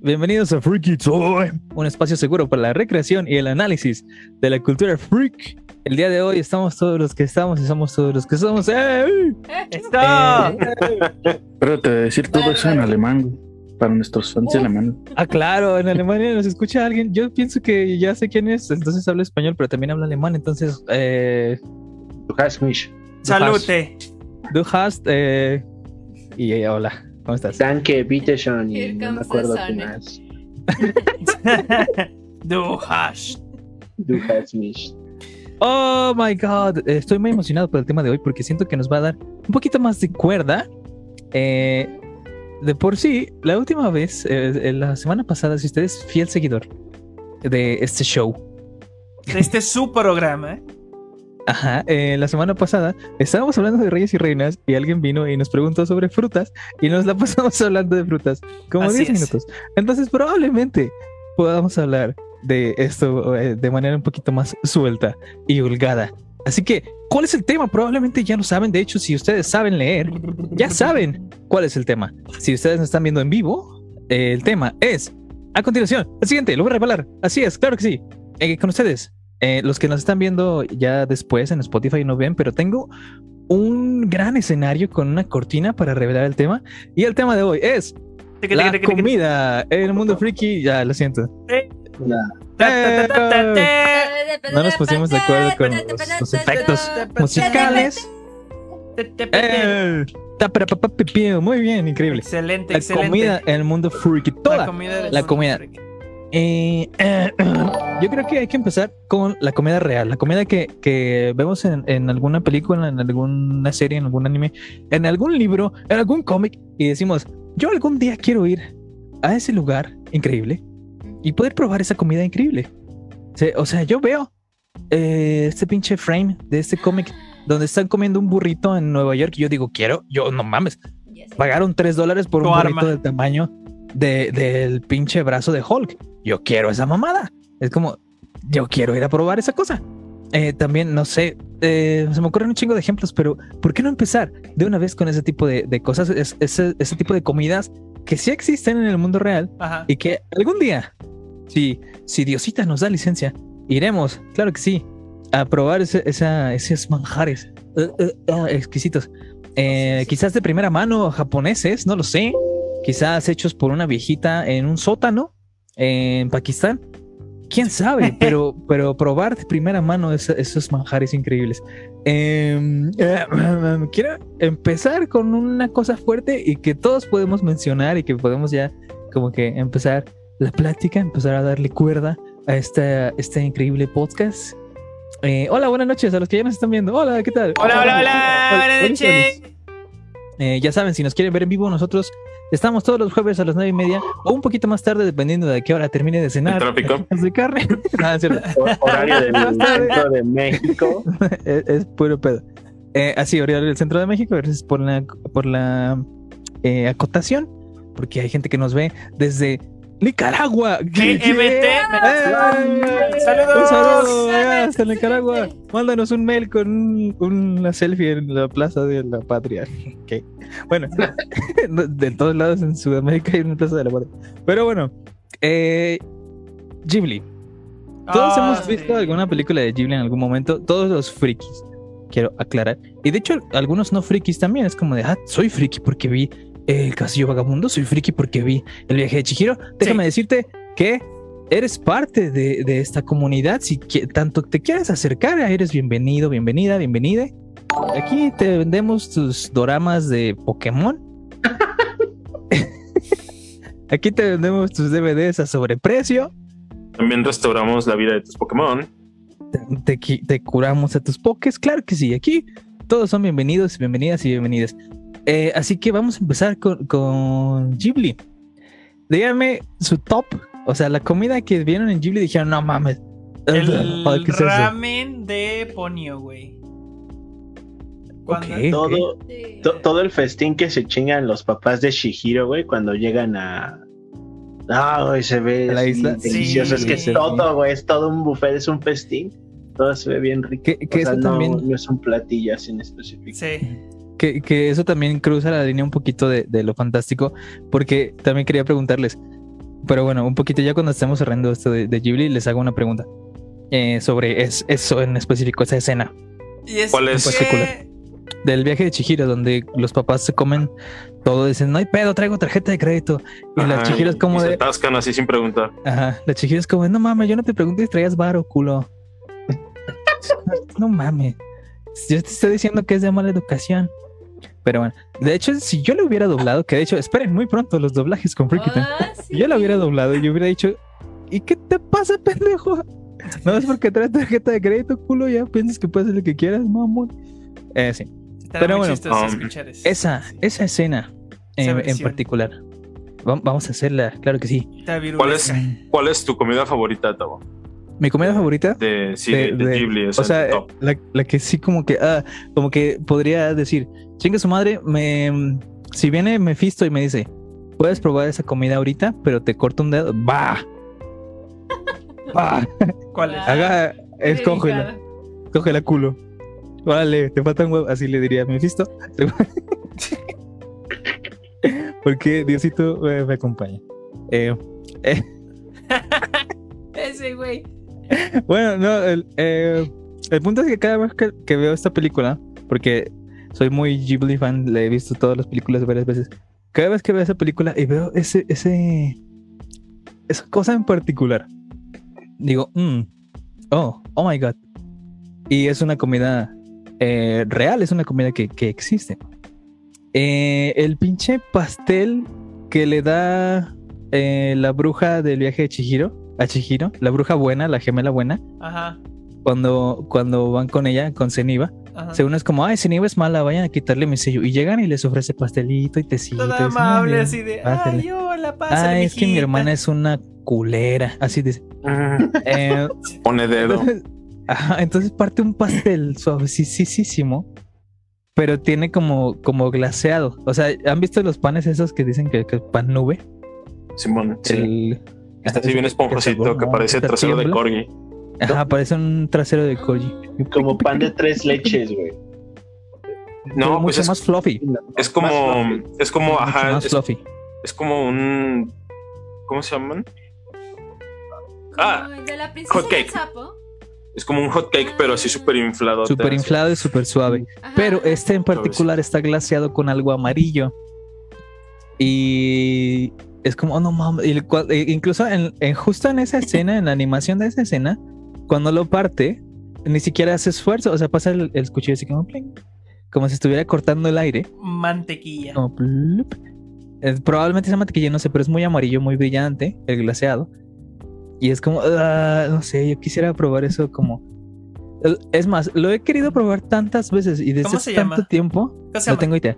Bienvenidos a Freaky Toy, un espacio seguro para la recreación y el análisis de la cultura freak. El día de hoy estamos todos los que estamos y somos todos los que somos. ¡Eh! ¡Está! Eh, Pero te voy a decir todo eso en alemán, güey, para nuestros fans alemanes. ah, claro, en Alemania nos escucha alguien. Yo pienso que ya sé quién es, entonces habla español, pero también habla alemán. Entonces, eh, Du hast mich. Salute. du hast. Eh, y eh, hola, ¿cómo estás? Danke, bitte schön. Y no me acuerdo qué más. Du hash. Du hast mich. Oh my god, estoy muy emocionado por el tema de hoy porque siento que nos va a dar un poquito más de cuerda. Eh, de por sí, la última vez, eh, la semana pasada, si usted es fiel seguidor de este show, Este es su programa. Ajá, eh, la semana pasada estábamos hablando de reyes y reinas y alguien vino y nos preguntó sobre frutas y nos la pasamos hablando de frutas como Así 10 es. minutos. Entonces probablemente podamos hablar de esto eh, de manera un poquito más suelta y holgada. Así que, ¿cuál es el tema? Probablemente ya lo saben. De hecho, si ustedes saben leer, ya saben cuál es el tema. Si ustedes nos están viendo en vivo, eh, el tema es, a continuación, el siguiente, lo voy a revelar. Así es, claro que sí. Eh, con ustedes, eh, los que nos están viendo ya después en Spotify no ven, pero tengo un gran escenario con una cortina para revelar el tema. Y el tema de hoy es la comida en el mundo freaky. Ya, lo siento. No nos pusimos de acuerdo con los, los efectos musicales. Eh. Muy bien, increíble. Excelente, La excelente. comida en el mundo freaky. Toda. La comida. Eh, eh, yo creo que hay que empezar con la comida real, la comida que, que vemos en, en alguna película, en alguna serie, en algún anime, en algún libro, en algún cómic y decimos, yo algún día quiero ir a ese lugar increíble y poder probar esa comida increíble. O sea, yo veo eh, este pinche frame de este cómic donde están comiendo un burrito en Nueva York y yo digo, quiero, yo no mames, pagaron 3 dólares por un arma. burrito del tamaño de- del pinche brazo de Hulk. Yo quiero esa mamada. Es como, yo quiero ir a probar esa cosa. Eh, también, no sé, eh, se me ocurren un chingo de ejemplos, pero ¿por qué no empezar de una vez con ese tipo de, de cosas, Es- ese, ese tipo de comidas que sí existen en el mundo real Ajá. y que algún día, si, si Diosita nos da licencia, iremos, claro que sí, a probar ese- esa, esos manjares eh, eh, ah, exquisitos. Eh, quizás de primera mano japoneses, no lo sé. Quizás hechos por una viejita en un sótano en Pakistán. Quién sabe, pero, pero probar de primera mano esos manjares increíbles. Em, eh, quiero empezar con una cosa fuerte y que todos podemos mencionar y que podemos ya como que empezar la plática, empezar a darle cuerda a esta, este increíble podcast. Eh, hola, buenas noches a los que ya nos están viendo. Hola, ¿qué tal? Hola, hola, hola. Buenas hola, noches. eh, ya saben, si nos quieren ver en vivo, nosotros estamos todos los jueves a las nueve y media o un poquito más tarde, dependiendo de qué hora termine de cenar. El tráfico. de carne. No, es cierto. Hor- Horario del centro de México. es, es puro pedo. Eh, así, horario del centro de México, gracias por la, por la eh, acotación, porque hay gente que nos ve desde Nicaragua. GMT. ¡Eh! Saludos. Un saludo allá hasta Nicaragua. Mándanos un mail con un- una selfie en la plaza de la patria. Bueno, de todos lados en Sudamérica hay una plaza de la patria. Pero bueno, eh, Ghibli. Todos Ah, hemos visto sí. alguna película de Ghibli en algún momento. Todos los frikis, quiero aclarar. Y de hecho, algunos no frikis también. Es como de, ah, soy friki porque vi El Castillo Vagabundo. Soy friki porque vi El viaje de Chihiro. Déjame decirte que eres parte de, de esta comunidad. Si tanto te quieres acercar, eres bienvenido, bienvenida, bienvenida. Aquí te vendemos tus doramas de Pokémon. Aquí te vendemos tus DVDs a sobreprecio. También restauramos la vida de tus Pokémon. te, te curamos a tus pokés. Claro que sí, aquí todos son bienvenidos, bienvenidas y bienvenidas. Eh, así que vamos a empezar con, con Ghibli. Dígame su top, o sea, la comida que vieron en Ghibli dijeron, no mames. El ¿qué es eso?". ramen de Ponio, güey. Cuando- Ok. Todo, to- todo el festín que se chingan los papás de Shihiro, güey, cuando llegan a. Ah, güey, se ve delicioso. es que es todo, güey, es todo un buffet, es un festín. Todo se ve bien rico. Que, que O sea, no, también. no es un platillo así en específico. Sí. Que, que eso también cruza la línea un poquito de, de lo fantástico, porque también quería preguntarles, pero bueno, un poquito ya cuando estemos cerrando esto de, de Ghibli, les hago una pregunta eh, sobre es- eso en específico, esa escena Y es ¿Cuál es? que- del viaje de Chihiro, donde los papás se comen todo, dicen, no hay pedo, traigo tarjeta de crédito. Y la Ajá, Chihiro es y como se de, atascan así sin preguntar. ajá, la Chihiro es como, no mames, yo no te pregunté si traías varo, culo. no mames. Yo te estoy diciendo que es de mala educación. Pero bueno, de hecho, si yo lo hubiera doblado, que de hecho, esperen muy pronto los doblajes con Freaky Time. Ah, sí. Si yo lo hubiera doblado y yo hubiera dicho, ¿y qué te pasa, pendejo? No es porque traes tarjeta de crédito, culo, ya piensas que puedes hacer lo que quieras, mamón. Eh, sí. Estará Pero bueno, um. Esa, esa escena Esa en, particular. Va- Vamos a hacerla, claro que sí. ¿Cuál es. ¿Cuál es tu comida favorita, Tavo? Mi comida favorita, De, sí, De- de, de Ghibli, es o sea, la, la que sí como que, ah, como que podría decir, chinga su madre, me, si viene Mephisto y me dice, puedes probar esa comida ahorita, pero te corto un dedo, va, va, ¿Cuál es? Ah, haga, qué escógela, escógela culo. Vale, te falta un huevo, así le diría a Mephisto. Porque Diosito eh, me acompaña. Eh, Ese güey. Bueno, no, el, eh, el punto es que cada vez que, que veo esta película, porque soy muy Ghibli fan, le he visto todas las películas varias veces, cada vez que veo esa película y veo ese, ese, esa cosa en particular, digo, mm, oh, oh my god. Y es una comida eh, real, es una comida que, que existe. Eh, el pinche pastel que le da eh, la bruja del viaje de Chihiro, a Chihiro, la bruja buena, la gemela buena, Ajá. cuando, cuando van con ella, con Zeniba, ajá. según es como, ay, Zeniba es mala, vayan a quitarle mi sello. Y llegan y les ofrece pastelito y tecito. Toda dicen, amable, "Ay, así de. pásale". Ay, hola, pásale. Ah, es que mi mijita". hermana es una culera. Así dice. Eh, Pone dedo. entonces, ajá, entonces parte un pastel suavecísimo, pero tiene como, como glaseado. O sea, ¿han visto los panes esos que dicen que, que pan nube? Simón, sí. El- Está así bien esponjosito, que parece trasero de corgi. Ajá, parece un trasero de corgi. Como pan de tres leches, güey. No, mucho pues es, más fluffy. es como, es como, mucho ajá, más es, fluffy. es como un, ¿cómo se llaman? Ah, de la princesa hot del cake. sapo. Es como un hot cake, pero así súper inflado. Súper inflado y súper suave. Ajá, Pero este en particular está glaseado con algo amarillo. Y es como, oh no mames. E- incluso en, en- justo en esa escena, en la animación de esa escena, cuando lo parte, ni siquiera hace esfuerzo. O sea, pasa el, el cuchillo así como, pling, como si estuviera cortando el aire. Mantequilla. Como plup. Eh, probablemente esa mantequilla, no sé, pero es muy amarillo, muy brillante, el glaseado. Y es como, ah, no sé, yo quisiera probar eso como... Es más, lo he querido probar tantas veces y desde ¿Cómo hace tanto tiempo, ¿Qué se no tengo idea,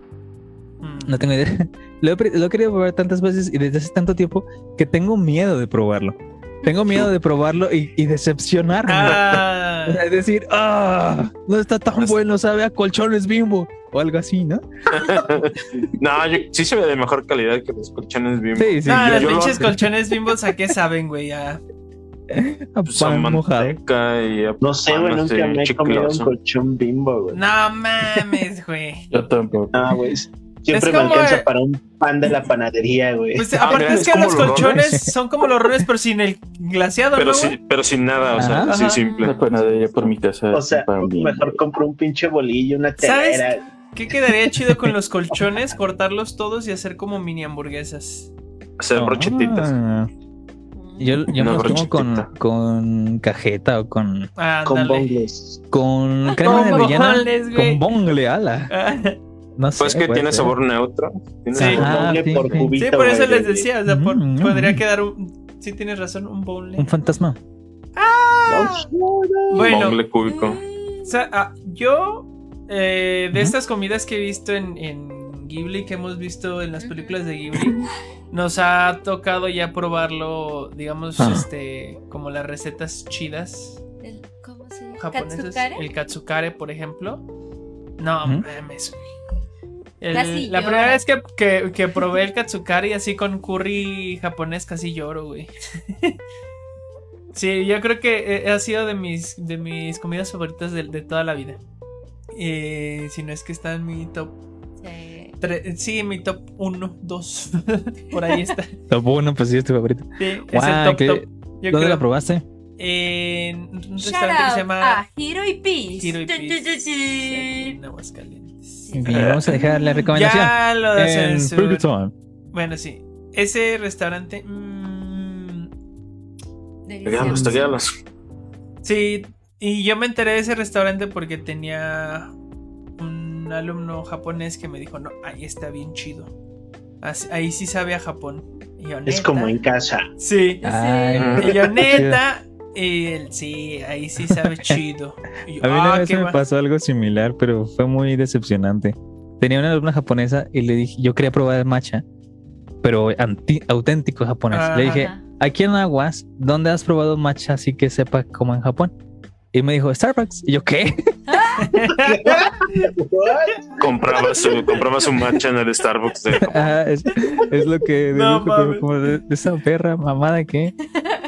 Mm. no tengo idea. Lo he, lo he querido probar tantas veces y desde hace tanto tiempo que tengo miedo de probarlo. Tengo miedo de probarlo y, y decepcionarme. Ah, es decir, ah, no está tan Es- bueno, sabe a colchones bimbo o algo así, ¿no? no, yo, sí se ve de mejor calidad que los colchones bien. Sí, sí. no, yo- los pinches colchones bimbos, ¿a qué saben, güey? A- a Pues a pan mojado. manteca y a No sé, güey, nunca me he comido un colchón bimbo, güey. No mames, güey. Yo tampoco. No, güey. Siempre Es me alcanza para un pan de la panadería, güey. Pues Ah, aparte mira, es es que los los colchones rones. son como los rones, pero sin el glaseado, Pero sí, pero sin nada, o sea, Ajá. así Ajá. simple. Una panadería por mi casa. O sea, mejor compro un pinche bolillo, una ¿Sabes? telera. ¿Qué quedaría chido con los colchones? Cortarlos todos y hacer como mini hamburguesas. Hacer brochetitas. Ah. Yo, yo me los como con, con cajeta o con, Ah, Con bongles. con crema de Con avellana. bonles, güey. Con bongle, ala. Ah, No sé. Pues que tiene ser. sabor neutro. Tiene Sí. sabor- Ah, sí, por sí. cubito, Sí, por eso les de- decía, o sea, por- Mm, podría mm. quedar un... Sí, tienes razón, un bonle. Un fantasma. Bueno, Bongle cúbico. o sea, ah, yo, eh, de estas comidas que he visto en, en Ghibli, que hemos visto en las películas de Ghibli, nos ha tocado ya probarlo, digamos, Ah. este, como las recetas chidas El- ¿Cómo se llama? japonesas. ¿Katsukare? El katsukare, por ejemplo. No, Ujú. mames. El- Casi la primera vez que, que, que probé el katsukari así con curry japonés casi lloro, güey. sí, yo creo que eh, ha sido de mis, de mis comidas favoritas de, de toda la vida. Eh, si no es que está en mi top tre- sí, mi top 1, 2. Por ahí está. Sí, Top uno, pues sí, es tu favorito. es Guau, el top ¿qué- top. ¿Dónde creo. la probaste? En un Shout restaurante que se llama a Hero y Peace. Hero y Peace. aquí en Aguascalientes. Bien, vamos a dejar la recomendación. Ya lo en. Burger Time. Bueno, sí. Ese restaurante. mm, Taguealos, taguealos. sí, y yo me enteré de ese restaurante porque tenía un alumno japonés que me dijo: No, ahí está bien chido. Así- ahí sí sabe a Japón. Y yo, Es como en casa. Sí. Ay, Y yo, neta. Y él, sí, ahí sí sabe chido. Yo, A mí una "Ah, vez me va". pasó algo similar, pero fue muy decepcionante. Tenía una alumna japonesa y le dije, yo quería probar el matcha, pero anti- auténtico japonés. Ajá. Le dije, aquí en Aguas, ¿dónde has probado matcha así que sepa como en Japón? Y me dijo, Starbucks. Y yo, ¿qué? Compraba su, compraba su matcha en el Starbucks de es, es lo que No pero como de, de esa perra mamada que.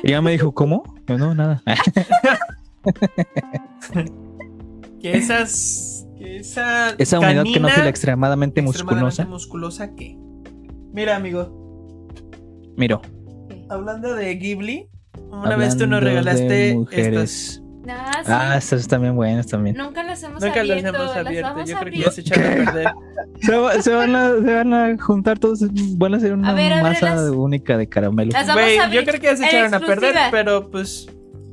Y ella me dijo, ¿cómo? Yo, no, nada. Que esas. Que esa. Esa unidad canina quenófila extremadamente extremadamente musculosa. musculosa que. Mira, amigo. Miro, Hablando de Ghibli, una vez tú nos regalaste estas. Ah, sí. ah, estas están bien buenas también. Nunca las hemos Nunca las abierto. hemos las abierto. vamos Yo creo que ya se echaron a perder. Se, va- se van a, se van a juntar todos, van a hacer una A ver, masa ábrelas. única de caramelo. Las vamos a yo creo que ya se echaron a perder, pero pues.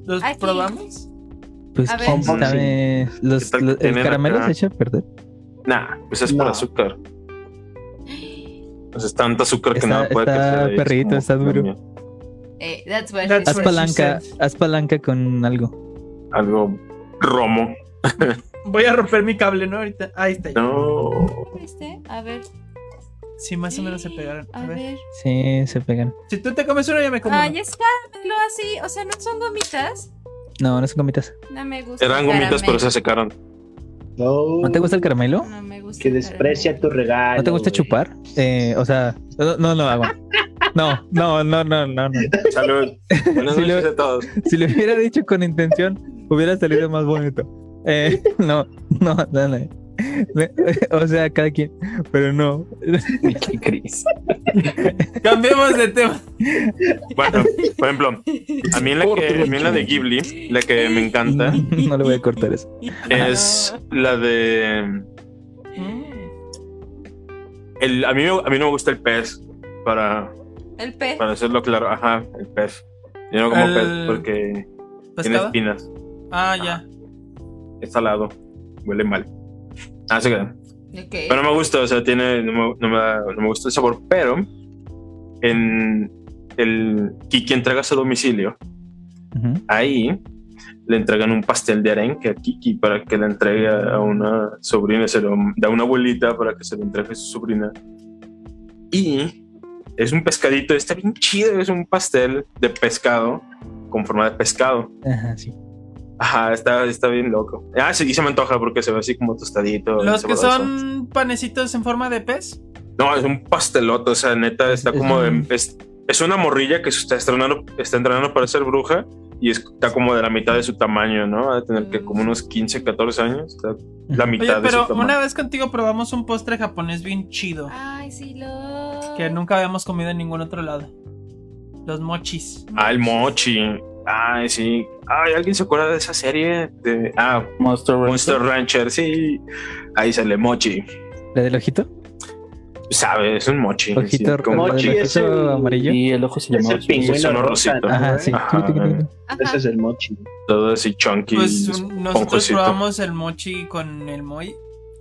¿Los Aquí. probamos? Pues a ver. quién sabe, los, ¿Qué tal que los- el caramelo acá? se echa a perder. Nah, pues es por No. azúcar. Pues es tanta azúcar que Está- nada puede está crecer ahí, es perrito, está duro. Eh, that's what Haz palanca, haz palanca con algo. Algo romo. Voy a romper mi cable, ¿no? Ahorita. Ahí está. ya. No. ¿Viste? A ver. Sí, más o menos se pegaron. A, A ver. ver. Sí, se pegan. Si tú te comes uno, yo me como Ay, uno. es caramelo así. O sea, no son gomitas. No, no son gomitas. No me gusta. Eran gomitas, pero se secaron. No, ¿No te gusta el caramelo? No me gusta. que desprecia tu regalo. ¿No te gusta chupar? Eh, o sea, no, no lo hago. No, no, no, no, no, no. Salud. Buenas Sí, noches lo- a todos. Si lo hubiera dicho con intención, hubiera salido más bonito. Eh, no, no, no, no. O sea, cada quien, pero no. Qué Cris. Cambiemos de tema. Bueno, por ejemplo, a mí en la, que, a mí en la de Ghibli, la que me encanta No le voy a cortar eso. es la de. El, a, mí, me- a mí no me gusta el pez, para, El pez. para hacerlo claro. Ajá, el pez. Yo no como El- pez porque tiene ¿Pescado? espinas. Ah, ya. Es salado. Huele mal. Ah, se queda. Pero no me gusta, o sea, tiene, no me, no me da- no me gusta el sabor, pero en el Kiki entregas a domicilio, ahí le entregan un pastel de arenque a Kiki para que le entregue a una sobrina, se lo da una abuelita para que se lo entregue a su sobrina. Y es un pescadito, está bien chido, es un pastel de pescado con forma de pescado. Ajá, sí. Ajá, está, está bien loco. Ah, sí, y se me antoja porque se ve así como tostadito. Los que son panecitos en forma de pez. No, es un pastelote, o sea, neta, está Es como de- es, es una morrilla que se está estrenando, está entrenando para ser bruja y está como de la mitad de su tamaño, ¿no? Va a tener que como unos 15, 14 años, está la Oye, mitad de pero su tamaño. una vez contigo probamos un postre japonés bien chido. Ay, sí, lo. Que nunca habíamos comido en ningún otro lado. Los mochis. Ah, el mochi. Ay, sí. Ay, ¿alguien se acuerda de esa serie? De, ah, Monster Rancher. Monster Rancher, sí. Ahí sale mochi. ¿La del ojito? Sabe, es un mochi. sí, Ojito, como- la del Mochi es el- amarillo. Y el ojo se Es llamaba. el pingüino rosito. ¿no, Ajá, sí. Ajá. Ese es el mochi. todo así chunky. Pues un- nosotros probamos el mochi con el moi.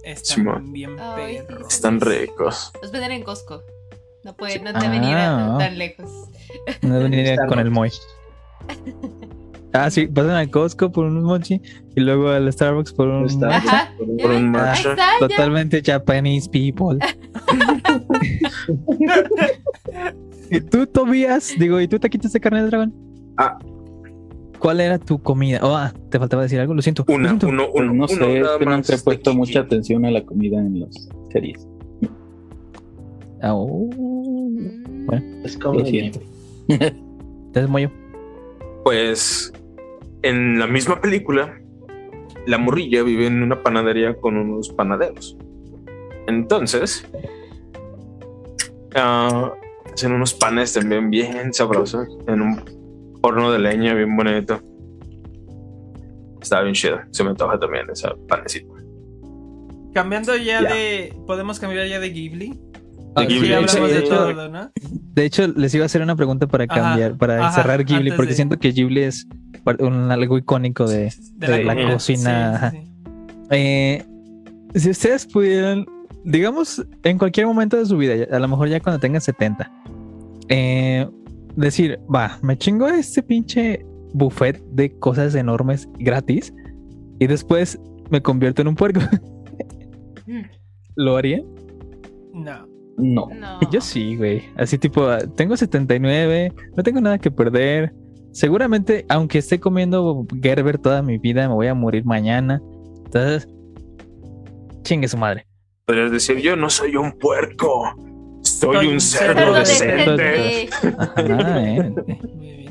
Están bien sí, perros. Están ricos. Los venden en Costco. No puede, no Ah. deben ir a- tan lejos. No venía con el Moy. Ah, sí, pasan al Costco por un mochi y luego al Starbucks por un. Ajá. Por un- Por un Ah, matcha. está. Totalmente Japanese people. ¿Y tú, Tobias? Digo, ¿y tú taquitos de carne de dragón? Ah. ¿Cuál era tu comida? Oh, ah, te faltaba decir algo, lo siento. lo Una, siento. uno, uno, no uno, sé, es nada que nunca he puesto mucha atención a la comida en las series. Ah, oh. Bueno. Es como Lo siento. Entonces, Moyo. Pues en la misma película, la morrilla vive en una panadería con unos panaderos. Entonces, ah, hacen unos panes también bien sabrosos en un horno de leña bien bonito. Está bien chido. Se me antoja también ese panecito. Cambiando ya, Ya. de. Podemos cambiar ya de Ghibli. Ah, Ghibli, Sí, sí, hablamos sí, de de hecho- todo, ¿no? De hecho, les iba a hacer una pregunta para Ajá, cambiar, para ajá, cerrar Ghibli, porque de- siento que Ghibli es un algo icónico de, de la, cocina. Sí, sí. Eh, si ustedes pudieran, digamos, en cualquier momento de su vida, a lo mejor ya cuando tengan 70, eh, decir, va, me chingo este pinche buffet de cosas enormes gratis y después me convierto en un puerco. Mm. ¿Lo haría? No. No. No. Yo sí, güey. Así tipo, tengo 79, no tengo nada que perder. Seguramente, aunque esté comiendo Gerber toda mi vida, me voy a morir mañana. Entonces, chingue su madre. Podrías decir, yo no soy un puerco. Soy Soy un cerdo cerdo decente. decente. Ajá, eh. Muy bien.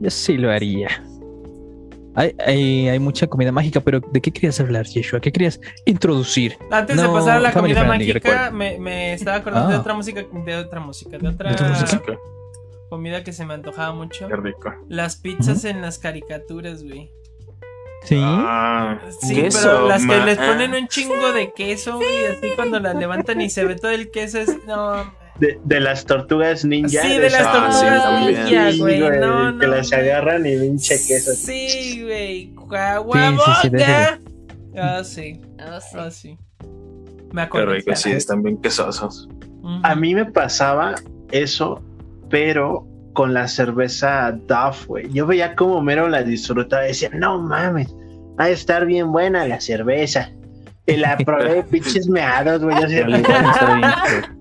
Yo sí lo haría. Hay, hay, hay mucha comida mágica, pero ¿de qué querías hablar, Yeshua? ¿Qué querías introducir? Antes de pasar a la comida Friendly, mágica, me, me estaba acordando de Ah. otra música, de otra música, de otra, ¿De otra música? comida que se me antojaba mucho. Qué rico. Las pizzas en las caricaturas, güey. Sí. Ah, Sí, queso, pero las que les ah. ponen un chingo de queso, güey, así cuando las levantan y se ve todo el queso es no. De, de las tortugas ninja. Sí, de las Ah, sí, tortugas ninja, güey. No, no. que las agarran y pinche queso. Sí, güey. De Guaguaboca. Ah, sí. Oh, sí. Ah, sí. Me acuerdo. rico, sí, están bien quesosos. A mí me pasaba eso, pero con la cerveza Duff, güey. Yo veía como Mero la disfrutaba y decía, no mames, va a estar bien buena la cerveza. Y la probé, pinches meados, güey. Así,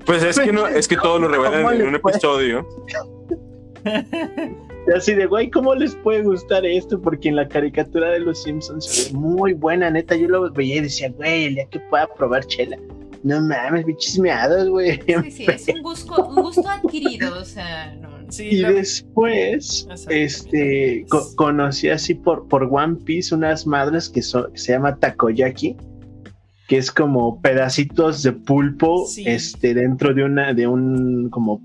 Pues es que no, es que todo lo revelan ¿Cómo en un episodio. así de, güey, ¿cómo les puede gustar esto? Porque en la caricatura de los Simpsons se ve muy buena, neta. Yo lo veía y decía, güey, el día que pueda probar chela. No mames, pinches meados, güey. Sí, sí, es un gusto, un gusto adquirido, o sea, no. Sí, Y la- después, este, co- conocí así por, por One Piece unas madres que, son, que se llama takoyaki, que es como pedacitos de pulpo, Sí. este, dentro de una, de un, como,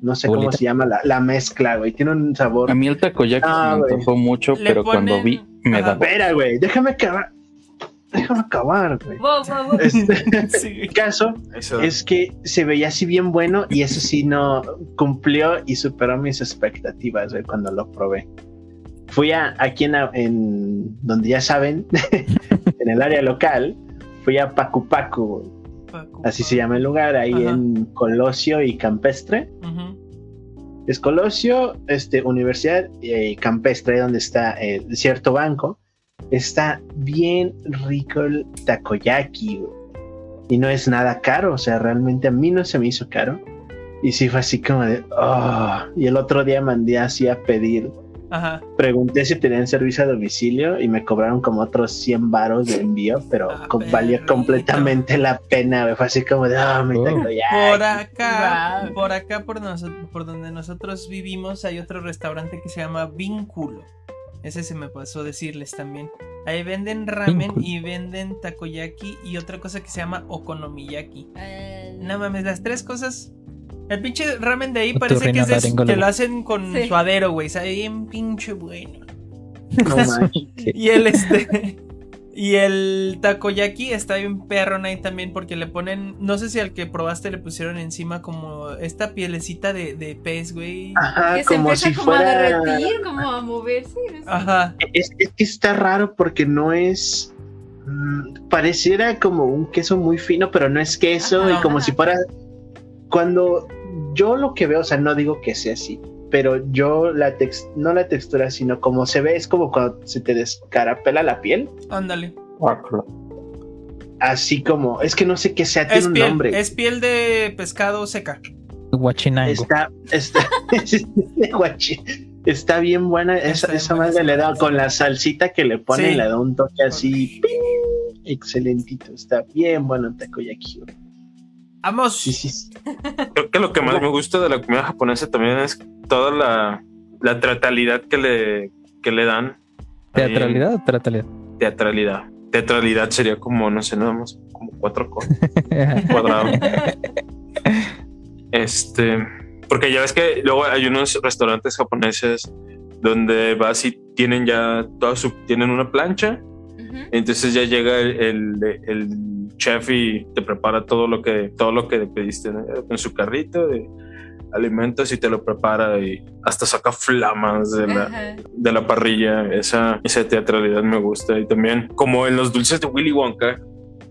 no sé cómo se llama la, la mezcla, güey, tiene un sabor. A mí el takoyaki Ah, me antojó mucho, Le pero cuando vi, me da Espera, güey, déjame acabar, déjame acabar, güey. Wow, wow, wow. Este, Sí. el caso Eso. es que se veía así bien bueno y eso sí no cumplió y superó mis expectativas güey, cuando lo probé. Fui a aquí en, en donde ya saben, en el área local, fui a Pacu Pacu, así se llama el lugar, ahí Ajá. en Colosio y Campestre. Es Colosio, este, Universidad y Campestre, donde está cierto banco. Está bien rico el takoyaki, güey. Y no es nada caro, o sea, realmente a mí no se me hizo caro. Y sí fue así como de, oh. Y el otro día mandé así a pedir. Ajá. Pregunté si tenían servicio a domicilio y me cobraron como otros 100 varos de envío, pero Ah, co- valió perrito. completamente la pena, güey. Fue así como de, oh, mi Oh. takoyaki. Por acá, Wow. por acá, por, donde nosotros vivimos, hay otro restaurante que se llama Vínculo. Ese se me pasó decirles también. Ahí venden ramen y venden takoyaki y otra cosa que se llama okonomiyaki. Eh, No mames, las tres cosas. El pinche ramen de ahí parece que, es de- que lo hacen con Sí. suadero, güey. Sabe bien pinche bueno. No. Y el este. Y el takoyaki está bien perrón ahí también porque le ponen, no sé si al que probaste le pusieron encima como esta pielecita de, de pez, güey. Ajá, que se como empieza si como a fuera. derretir, como a moverse. no sé. Ajá. Es, es que está raro porque no es. mm, pareciera como un queso muy fino, pero no es queso. Ajá, y como ajá. si fuera. Cuando yo lo que veo, o sea, no digo que sea así, pero yo la tex no la textura, sino como se ve, es como cuando se te descarapela la piel. Ándale. Así como, es que no sé qué sea, tiene Es un piel, nombre. es piel de pescado seca. Guachinango. Está, está, guachi, está bien buena. Está Esa, esa madre le da con la salsita que le ponen, Sí. le da un toque así. ¡ping! Excelentito. Está bien bueno el takoyaki. Vamos. Sí, sí, sí. Creo que lo que más me gusta de la comida japonesa también es toda la, la teatralidad que le, que le dan. ¿Teatralidad o teatralidad? Teatralidad. Teatralidad sería como, no sé, nada más como cuatro cosas cuadrados. Este, porque ya ves que luego hay unos restaurantes japoneses donde vas y tienen ya toda su, tienen una plancha, Entonces ya llega el, el- el chef y te prepara todo lo que, todo lo que pediste ¿no? en su carrito de alimentos y te lo prepara y hasta saca flamas de la, de la parrilla. Esa, esa teatralidad me gusta. Y también, como en los dulces de Willy Wonka,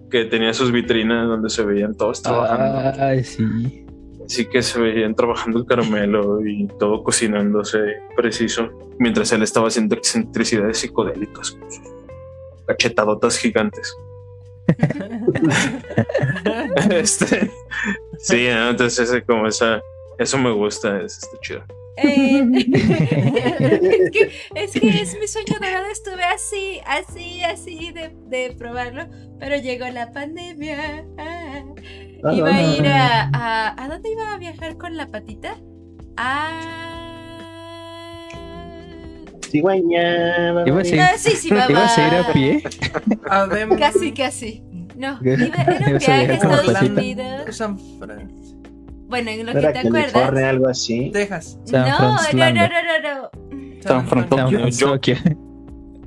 que tenía sus vitrinas donde se veían todos trabajando. Ay, sí. Así que se veían trabajando el caramelo y todo cocinándose preciso, mientras él estaba haciendo excentricidades psicodélicas con sus cachetadotas gigantes. este, sí, ¿no? entonces ese- como esa, eso me gusta, es está chido. Eh, es, que, es que es mi sueño dorado. Estuve así, así, así de, de probarlo, pero llegó la pandemia. Ah. Iba a ir a, a. ¿A dónde iba a viajar con la patita? A. Cigüeña, Iba a ser- Ah, sí, sí, va, ¿Ibas a ir va. a pie? Casi, casi. No, iba, era un viaje a Estados. Unidos. San Bueno, en lo ¿No que te acuerdas. California, algo así. Texas. San no, no, no, no, no, no. San. Francisco.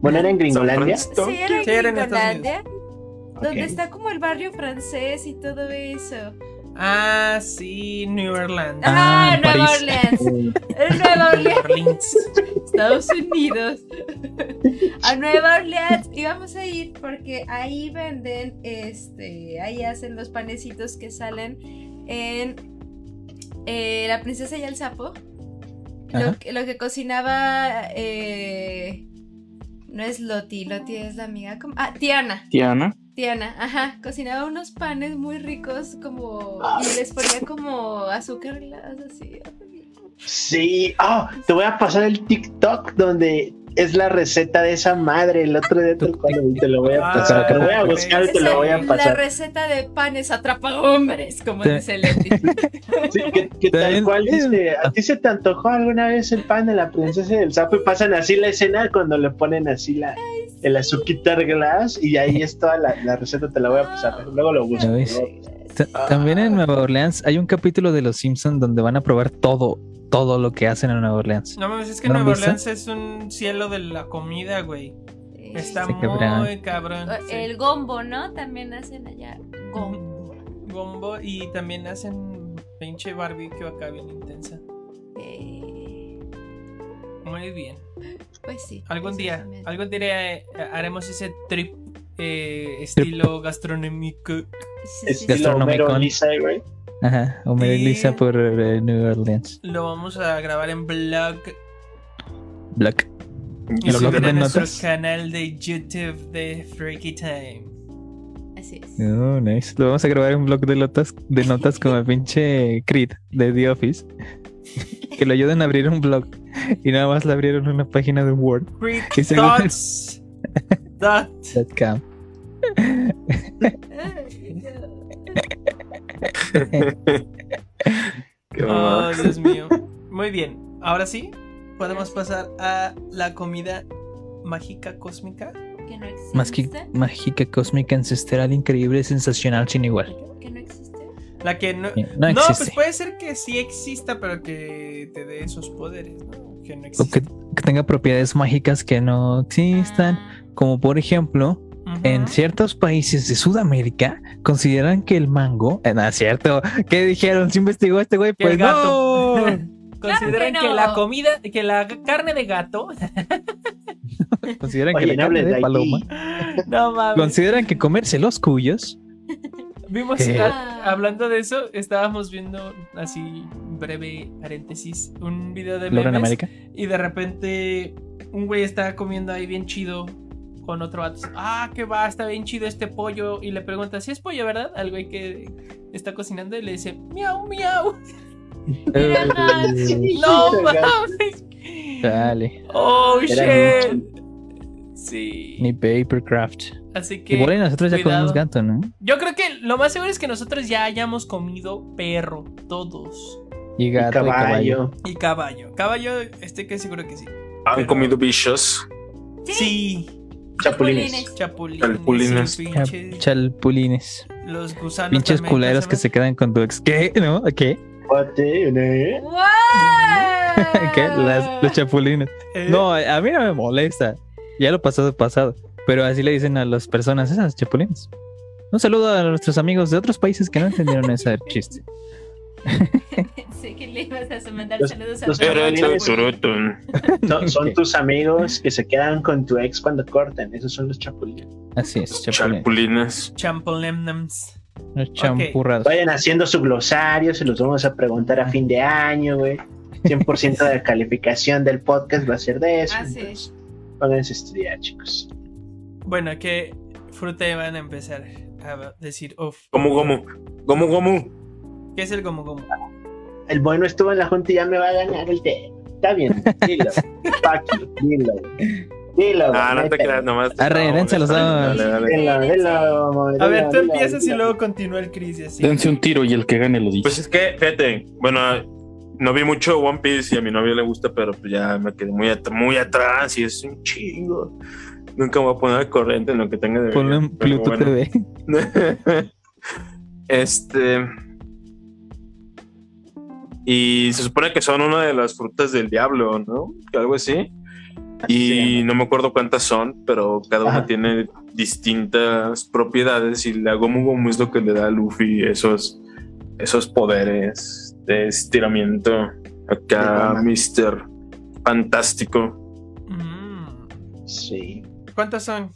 Bueno, era en Gringolandia. Sí, era en Sí, era en Estados Gringolandia, donde está como el barrio francés y todo eso. Ah, sí, New Orleans. Ah, Ah, Nueva París. Orleans. Nueva Orleans, Orleans. Estados Unidos. A Nueva Orleans íbamos a ir porque ahí venden, este, ahí hacen los panecitos que salen en eh, La Princesa y el Sapo. Lo, Ajá. que- lo que cocinaba eh, no es Loti, Loti es la amiga. ¿cómo? Ah, Tiana. Tiana. Tiana, ajá, cocinaba unos panes muy ricos como y les ponía como azúcar glass así. Sí, ah, te voy a pasar el TikTok donde es la receta de esa madre. El otro día te, te lo voy a Ah, pasar. Te lo voy a buscar y te lo voy a La pasar. receta de panes atrapa hombres, como dice Leti. Sí, que, que tal cual dice, ¿a ti se te antojó alguna vez el pan de la princesa y el sapo? Y pasan así la escena cuando le ponen así la, el azúcar glass y ahí es toda la, la receta, te la voy a pasar. Luego lo busco. Luego- También en Nueva Orleans hay un capítulo de Los Simpsons donde van a probar todo, todo lo que hacen en Nueva Orleans. No mames, es que ¿No Nueva visto? Orleans es un cielo de la comida, güey. Está Sí, muy cabrón. cabrón. sí. El gombo, ¿no? También hacen allá gombo. Gombo y también hacen pinche barbecue acá bien intensa. Eh, Muy bien. pues sí. Algún día, precisamente. algún día eh, haremos ese trip eh, estilo gastronómico. Sí, sí, sí. Estilo Homero Gastronomicon. Lisa, güey. Ajá, Homer y Lisa por eh, New Orleans. Lo vamos a grabar en blog Black. y ¿Lo en nuestro notas? canal de YouTube de Freaky Time. Así es. Oh, nice. Lo vamos a grabar en un blog de notas, de notas como el pinche Creed de The Office. Que lo ayuden a abrir un blog. Y nada más le abrieron una página de Word. Creed Y Thoughts. Dot. .com. Qué Oh. Dios mío. Muy bien. Ahora sí, podemos pasar a la comida mágica cósmica. Que no existe. Más que mágica, cósmica, ancestral, increíble, sensacional, sin igual. Que no existe. La que no. No No, existe. pues puede ser que sí exista, pero que te dé esos poderes, ¿no? Que no O existe. que, que tenga propiedades mágicas que no existan. Ah, Como por ejemplo, en ciertos países de Sudamérica consideran que el mango. eh, no es cierto. ¿Qué dijeron? ¿Se investigó este güey? Pues gato. no. Consideran Claro que, la comida, que la carne de gato. Consideran Oye, que la no carne de de paloma. No mames. Consideran que comerse los cuyos. Vimos, Eh. a- hablando de eso, estábamos viendo así, breve paréntesis, un video de memes. América. Y de repente un güey está comiendo ahí bien chido con otro vato. Ah, que va, está bien chido este pollo. Y le pregunta, si es pollo, ¿verdad? Al güey que está cocinando y le dice, miau, miau. Sí. No mames. Dale. Oh, Era shit. Sí. Ni Papercraft. Así que Igual nosotros ya cuidado. comemos gato, ¿no? yo creo que lo más seguro es que nosotros ya hayamos comido perro, todos. Y gato y caballo. caballo. Y caballo. Caballo, estoy que seguro que sí. Han comido bichos. Sí. Chapulines. Chapulines. Chapulines. sí, Chap- pinches- Chalpulines. los gusanos. Pinches culeros ¿cómo que se quedan con tu ex. ¿Qué? ¿No? ¿Qué? ¿Qué? Las, los chapulines. Eh, No, a mí no me molesta. Ya lo pasado pasado. Pero así le dicen a las personas, esas chapulines. Un saludo a nuestros amigos de otros países que no entendieron ese chiste. Sé que le ibas a mandar Los- saludos a los. Son, son tus amigos que se quedan con tu ex cuando cortan. Esos son los chapulines. Así es, chapulines. Champolemnams. Los champurrados. Vayan haciendo su glosario, se los vamos a preguntar a fin de año, güey. 100% de la calificación del podcast va a ser de eso. Así es. Pónganse a estudiar, chicos. Bueno, ¿qué fruta van a empezar a decir? Uf, Gomu Gomu. Gomu Gomu. ¿Qué es el gomu gomu? El bueno estuvo en la junta y ya me va a ganar el té. Está bien, dilo. You, dilo. Dilo. Ah, no te creas, nomás. Arre, dilo, güey, A ver, tú empiezas y luego continúa el Chris y así. Dense un tiro y el que gane lo dice. Pues es que, fíjate, bueno, no vi mucho One Piece y a mi novio le gusta, pero pues ya me quedé muy, at- muy atrás y es un chingo. Nunca me voy a poner al corriente en lo que tenga de Ponle un pero Pluto bueno. TV. este. Y se supone que son una de las frutas del diablo, ¿no? Algo así. Y no me acuerdo cuántas son, pero cada una Ajá. tiene distintas propiedades y la Gomu Gomu es lo que le da a Luffy esos, esos poderes de estiramiento. Acá. Mr. Fantástico. Mm. Sí. ¿Cuántos son?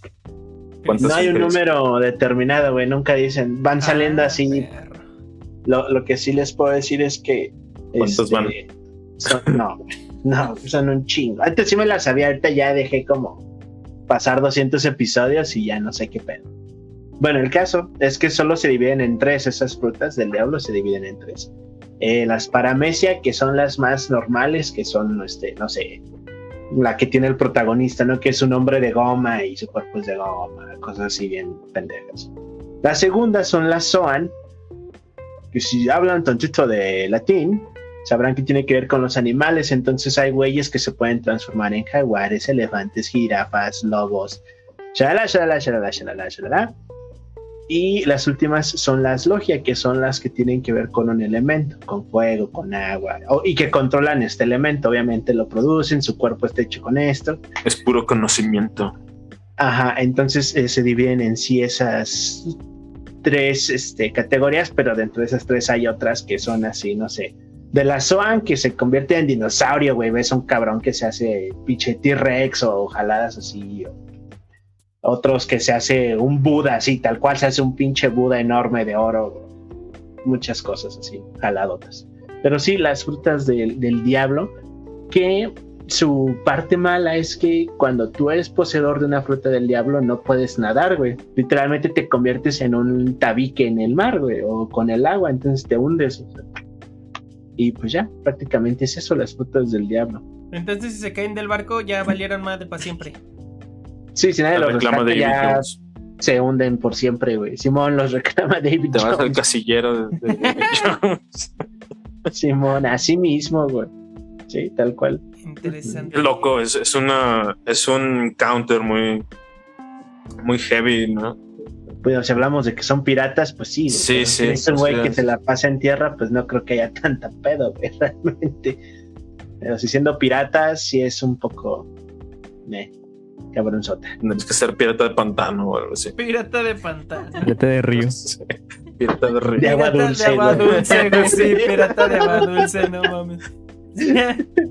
¿Cuántos No hay un número determinado, güey. Nunca dicen. Van saliendo Ah, así. Lo, lo que sí les puedo decir es que. ¿Cuántos este, van? son- no, no, son un chingo. Antes sí me las sabía, ahorita ya dejé como pasar 200 episodios y ya no sé qué pedo. Bueno, el caso es que solo se dividen en tres, esas frutas del diablo se dividen en tres. Eh, las paramecia, que son las más normales, que son, este, no sé, la que tiene el protagonista, ¿no? Que es un hombre de goma y su cuerpo es de goma, cosas así bien pendejas. La segunda son las Zoan, que si hablan tantito de latín, sabrán que tiene que ver con los animales, entonces hay güeyes que se pueden transformar en jaguares, elefantes, jirafas, lobos, shalala, shalala, shalala, shalala, shalala. Y las últimas son las logia, que son las que tienen que ver con un elemento, con fuego, con agua, o- y que controlan este elemento, obviamente lo producen, su cuerpo está hecho con esto. Es puro conocimiento. Ajá, entonces eh, se dividen en sí esas tres este, categorías, pero dentro de esas tres hay otras que son así, no sé. De la Zoan que se convierte en dinosaurio, güey, ves un cabrón que se hace pinche T-Rex o jaladas así. otros que se hace un Buda así, tal cual se hace un pinche Buda enorme de oro. Muchas cosas así, jaladotas. Pero sí, las frutas del, del diablo, que su parte mala es que cuando tú eres poseedor de una fruta del diablo no puedes nadar, güey. Literalmente te conviertes en un tabique en el mar, güey, o con el agua, entonces te hundes. Y pues ya, prácticamente es eso, las frutas del diablo. Entonces, si se caen del barco, ya valieron más de para siempre. Sí, si nadie los reclama rescata, David ya Jones. se hunden por siempre, güey. Simón los reclama David Te vas al Jones. casillero de, de David Jones. Simón, así mismo, güey. Sí, tal cual. Interesante. Qué loco, es, es una es un counter muy muy heavy, ¿no? Pues si hablamos de que son piratas, pues sí. Sí, sí, si Es un güey que se la pasa en tierra, pues no creo que haya tanta pedo, güey, realmente. Pero si siendo piratas, sí es un poco. Eh, cabronzota. Tienes que ser pirata de pantano o algo así. Pirata de pantano. Vete de río. Sí, Pirata de río. De agua Pirata dulce, de agua dulce, güey, sí, pirata de agua dulce, no mames.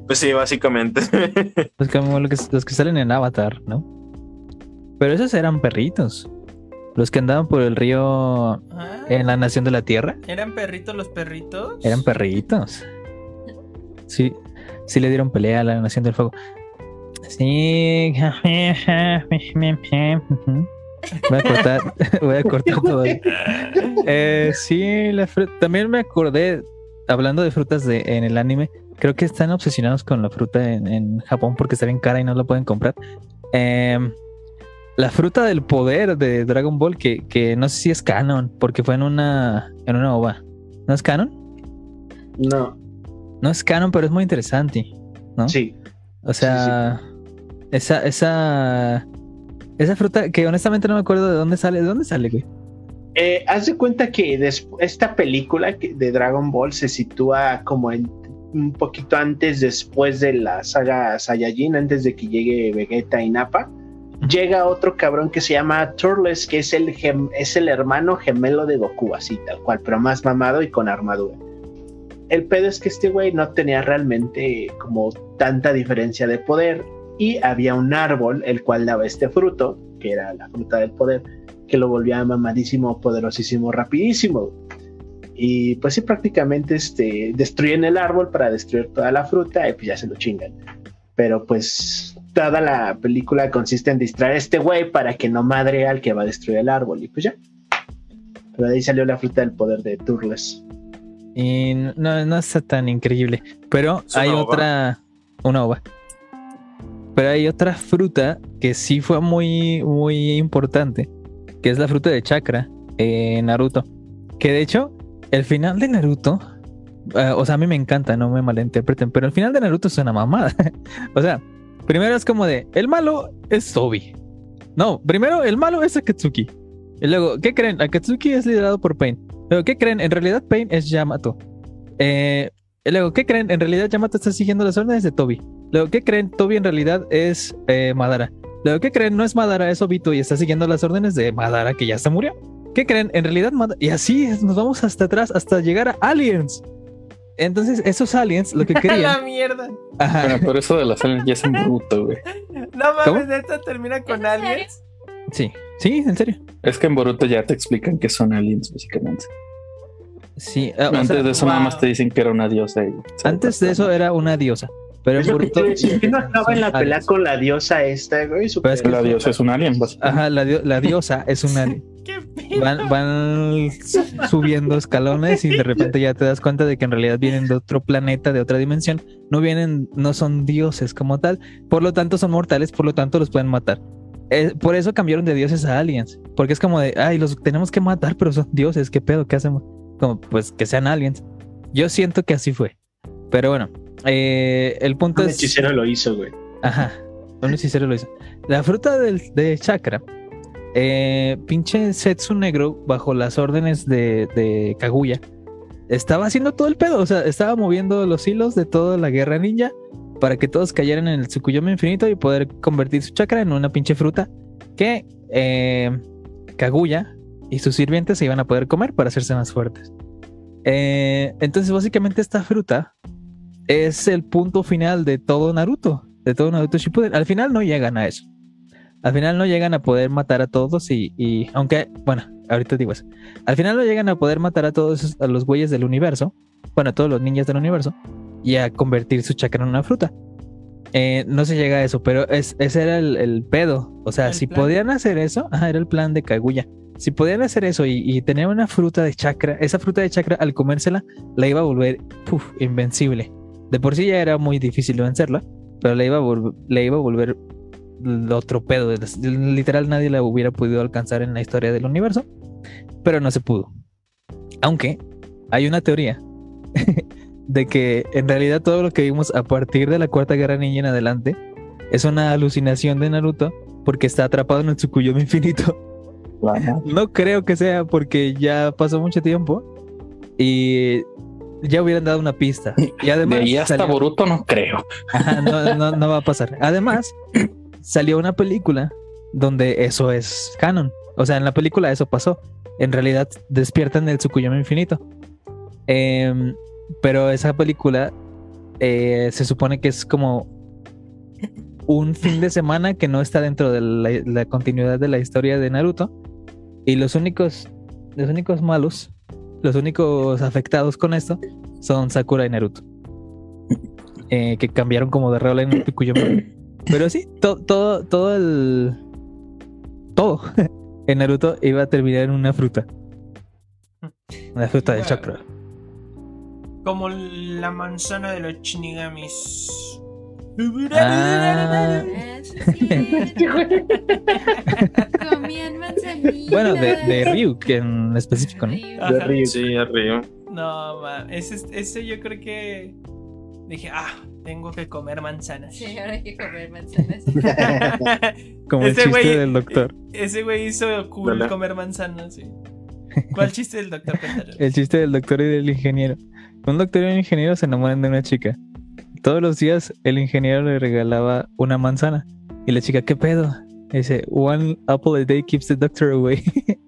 Pues sí, básicamente. Pues como que- los que salen en Avatar, ¿no? Pero esos eran perritos. Los que andaban por el río Ah, en la Nación de la Tierra ¿Eran perritos los perritos? eran perritos. Sí, sí le dieron pelea a la Nación del Fuego. Sí. Voy a cortar, voy a cortar todo. Eh, sí, la también me acordé, hablando de frutas de, en el anime, creo que están obsesionados con la fruta en, en Japón porque está bien cara y no la pueden comprar. Em, la fruta del poder de Dragon Ball, que, que no sé si es canon, porque fue en una, en una ova. ¿No es canon? No, No es canon, pero es muy interesante. ¿no? sí. O sea, esa, esa, esa fruta que honestamente no me acuerdo de dónde sale. ¿De dónde sale, güey? Eh, haz de cuenta que esta película de Dragon Ball se sitúa como en un poquito antes, después de la saga Saiyajin, antes de que llegue Vegeta y Nappa. Llega otro cabrón que se llama Turles, que es el, es el hermano gemelo de Goku, así tal cual, pero más mamado y con armadura. El pedo es que este güey no tenía realmente como tanta diferencia de poder y había un árbol el cual daba este fruto, que era la fruta del poder, que lo volvía mamadísimo, poderosísimo, rapidísimo. Y pues sí, prácticamente este, destruyen el árbol para destruir toda la fruta y pues ya se lo chingan. Pero pues toda la película consiste en distraer a este güey para que no madre al que va a destruir el árbol y pues ya. Pero de ahí salió la fruta del poder de Turles. Y no, no está tan increíble. Pero hay ova. otra. Una ova. Pero hay otra fruta que sí fue muy, muy importante. Que es la fruta de chakra en Naruto. Que de hecho, el final de Naruto. eh, o sea, a mí me encanta, no me malinterpreten. Pero el final de Naruto es una mamada. o sea, primero es como de. El malo es Tobi. No, primero el malo es Akatsuki. Y luego, ¿qué creen? Akatsuki es liderado por Pain. Luego, ¿qué creen? En realidad Pain es Yamato. Eh, y luego, ¿qué creen? En realidad Yamato está siguiendo las órdenes de Toby. Luego, ¿qué creen? Toby en realidad es eh, Madara. Luego, ¿qué creen? No es Madara, es Obito y está siguiendo las órdenes de Madara que ya se murió. ¿Qué creen? En realidad Madara... Y así nos vamos hasta atrás hasta llegar a Aliens. Entonces, esos aliens lo que la querían... mierda. Ajá. Bueno, pero eso de las aliens ya es en Boruto, güey. No mames, neta termina con aliens. Sí, sí, en serio. Es que en Boruto ya te explican que son aliens, básicamente. Sí, eh, o Antes sea, de eso nada más te dicen que era una diosa. y- antes de eso era una diosa. Pero en Boruto... que no acaba en la pelea con la diosa esta, güey. Pero es que La diosa es un alien, básicamente. Ajá, la, dio- la diosa es una... ¿Qué pedo? van, van subiendo escalones y de repente ya te das cuenta de que en realidad vienen de otro planeta, de otra dimensión. No vienen, no son dioses como tal. Por lo tanto, son mortales, por lo tanto, los pueden matar. Eh, por eso cambiaron de dioses a aliens. Porque es como de, ay, los tenemos que matar, pero son dioses. ¿Qué pedo? ¿Qué hacemos? Como, pues que sean aliens. Yo siento que así fue. Pero bueno, eh, el punto Un es. hechicero lo hizo, güey. Ajá. Un hechicero lo hizo. La fruta del, de chakra. Eh, pinche Setsu Negro, bajo las órdenes de, Kaguya, estaba haciendo todo el pedo. O sea, estaba moviendo los hilos de toda la guerra ninja para que todos cayeran en el Tsukuyomi infinito y poder convertir su chakra en una pinche fruta que eh, Kaguya y sus sirvientes se iban a poder comer para hacerse más fuertes. Eh, entonces, básicamente, esta fruta es el punto final de todo Naruto, de todo Naruto Shippuden. Al final no llegan a eso. Al final no llegan a poder matar a todos y, y- aunque, bueno, ahorita digo eso. Al final no llegan a poder matar a todos a los güeyes del universo, bueno, a todos los ninjas del universo y a convertir su chakra en una fruta. Eh, no se llega a eso, pero es, ese era el, el pedo. O sea, si plan. podían hacer eso, era el plan de Kaguya. Si podían hacer eso y, y tener una fruta de chakra, esa fruta de chakra al comérsela la iba a volver puf, invencible. De por sí ya era muy difícil vencerla, pero le iba a, volver, le iba a volver otro pedo. Literal nadie la hubiera podido alcanzar en la historia del universo, pero no se pudo. Aunque hay una teoría de que en realidad todo lo que vimos a partir de la Cuarta Guerra Ninja en adelante es una alucinación de Naruto porque está atrapado en el Tsukuyomi infinito. No creo que sea porque ya pasó mucho tiempo y ya hubieran dado una pista. Y De además ahí hasta salió- Boruto no creo. Ajá, no, no, no va a pasar. Además, salió una película donde eso es canon. O sea, en la película eso pasó. En realidad despiertan el Tsukuyomi infinito. Em, pero esa película eh, se supone que es como un fin de semana que no está dentro de la, la continuidad de la historia de Naruto. Y los únicos, los únicos malos, los únicos afectados con esto son Sakura y Naruto. Eh, que cambiaron como de rol en Tsukuyomi. Pero sí, to- todo, todo el. Todo en Naruto iba a terminar en una fruta. Una fruta de chakra. Como la manzana de los shinigamis. Ah. Comían manzanitas. Bueno, de, de Ryu, que en específico, ¿no? Ajá. De Ryu. Sí, arriba. No, man. Ese, ese yo creo que. Dije, ah, tengo que comer manzanas. Sí, ahora hay que comer manzanas. Como el Ese chiste güey- del doctor. Ese güey hizo cool Dale. comer manzanas, sí. ¿Cuál chiste del doctor? El chiste del doctor y del ingeniero. Un doctor y un ingeniero se enamoran de una chica. Todos los días el ingeniero le regalaba una manzana. Y la chica, ¿qué pedo? Dice, one apple a day keeps the doctor away.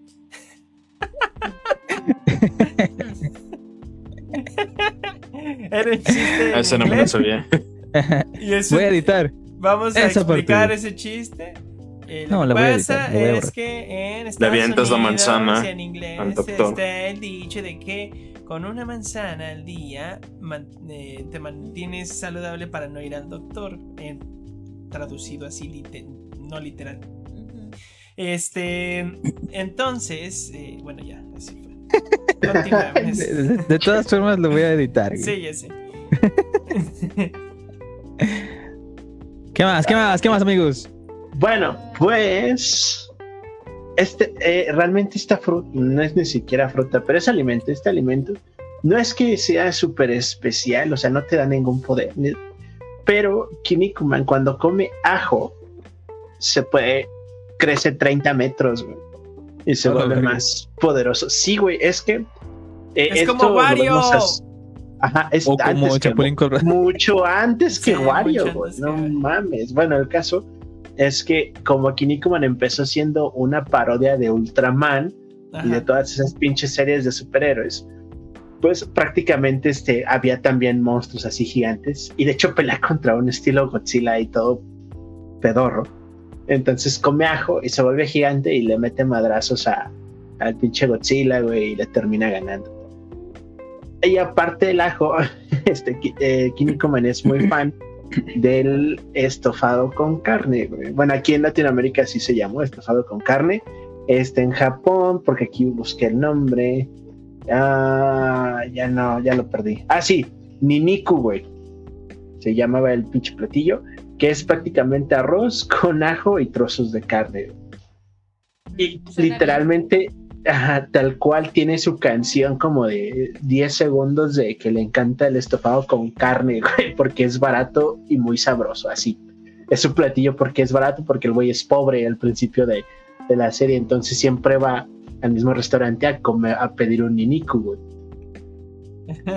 Era un chiste. Ese no me lo sabía. y eso- Voy a editar. Vamos a esa explicar parte. ese chiste. Eh, No, lo la que voy a pasa editar, la voy a es que en Estados avientas la Unidos manzana en inglés está el dicho de que con una manzana al día man- eh, te mantienes saludable para no ir al doctor. en- traducido así, lite- no literal. Este, entonces, eh, bueno, ya, así fue. Continuamos. De, de- de todas formas lo voy a editar. güey. Sí, ya sé. ¿Qué más? ¿Qué más? ¿Qué más, amigos? Bueno, pues. Este, eh, realmente esta fruta no es ni siquiera fruta, pero es alimento. Este alimento no es que sea súper especial, o sea, no te da ningún poder. ni- Pero Kinnikuman, cuando come ajo, se puede. crece 30 metros, güey. Y se vuelve verga. más poderoso. Sí, güey, es que. eh, Es esto como Wario. Ajá, es O como antes que Chapulín Colorado. mucho antes que Sí, Wario, güey, antes no que mames. Bueno, el caso es que como Kinnikuman empezó siendo una parodia de Ultraman y de todas esas pinches series de superhéroes, pues prácticamente este, había también monstruos así gigantes y de hecho pelea contra un estilo Godzilla y todo pedorro. Entonces come ajo y se vuelve gigante y le mete madrazos a, al pinche Godzilla, güey, y le termina ganando. Y aparte del ajo, este eh, Kinnikuman es muy fan del estofado con carne. güey. Bueno, aquí en Latinoamérica sí se llamó estofado con carne. Este en Japón, porque aquí busqué el nombre. Ah, ya no, ya lo perdí. Ah, sí, Niniku, güey. Se llamaba el pinche platillo, que es prácticamente arroz con ajo y trozos de carne. Y literalmente, ajá, tal cual tiene su canción como de 10 segundos de que le encanta el estofado con carne, güey, porque es barato y muy sabroso, así. Es su platillo porque es barato, porque el güey es pobre al principio de, de la serie, entonces siempre va al mismo restaurante a comer, a pedir un niniku, güey.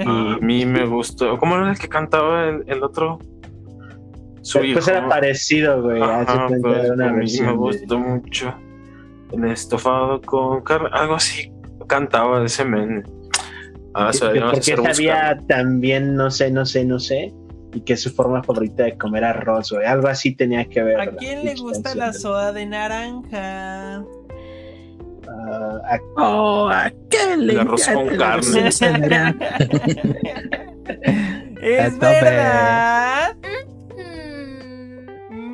A mí me gustó. ¿Cómo era el que cantaba el, el otro? Su Pues hijo. era parecido, güey. Ajá, pues, una me gustó mucho. El estofado con carne, algo así cantaba de ese men. Ah, que- se que deberían porque sabía también, no sé, no sé, no sé, y que es su forma favorita de comer arroz, güey. Algo así tenía que ver. ¿A quién le gusta la soda de naranja? Ah, a- Oh, ¿a qué le El arroz con carne. es verdad.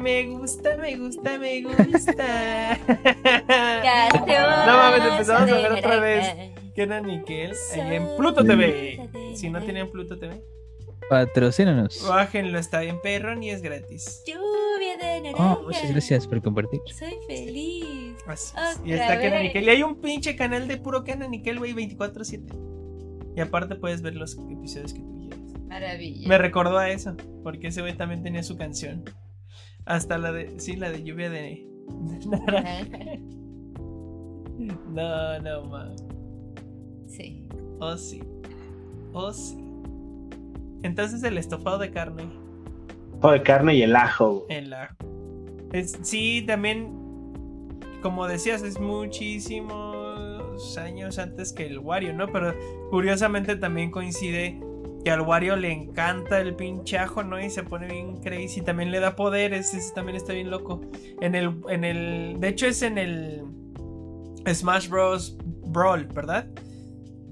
Me gusta, me gusta, me gusta. No mames, empezamos a ver otra vez. naranja. Que era Nickel ahí en Pluto TV. Si no tienen Pluto TV, Patrocínanos. bájenlo, está bien perro ni es gratis. Lluvia de naranja. Oh, muchas gracias por compartir. Soy feliz. Así es. Y está Kenan vez. Nickel. Y hay un pinche canal de puro Kenan Nickel, güey, 24-7. Y aparte puedes ver los episodios que tú quieras. Maravilla. Me recordó a eso, porque ese güey también tenía su canción. Hasta la de, sí, la de lluvia de. No, no, ma. Sí. Oh, sí. Oh, sí. Entonces el estofado de carne, ajo de carne y el ajo, el ajo. Es, sí, también, como decías, es muchísimos años antes que el Wario, ¿no? Pero curiosamente también coincide que al Wario le encanta el pinche ajo, ¿no? Y se pone bien crazy, también le da poderes, ese también está bien loco. En el, en el, de hecho es en el Smash Bros. Brawl, ¿verdad?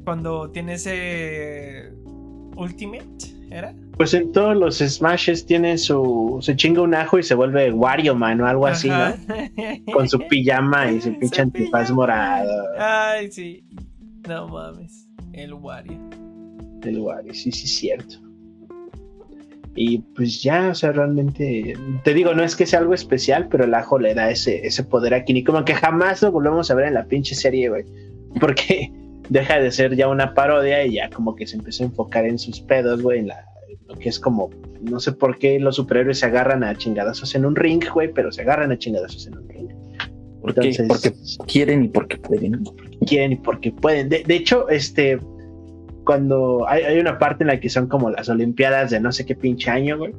Cuando tiene ese Ultimate, ¿era? Pues en todos los Smashes tiene su. Se chinga un ajo y se vuelve Wario Man o algo así. ¿no? Con su pijama y su pinche antifaz morado. Ay, sí. No mames. El Wario. El Wario, sí, sí, cierto. Y pues ya, o sea, realmente. Te digo, no es que sea algo especial, pero el ajo le da ese, ese poder a Kini. Como que jamás lo volvemos a ver en la pinche serie, güey. Porque deja de ser ya una parodia y ya como que se empezó a enfocar en sus pedos, güey. En la, en lo que es como. No sé por qué los superhéroes se agarran a chingadazos en un ring, güey, pero se agarran a chingadazos en un ring. ¿Por qué? Entonces- Porque quieren y porque pueden. quieren y porque pueden. De, de hecho, este, cuando hay, hay, una parte en la que son como las Olimpiadas de no sé qué pinche año, güey.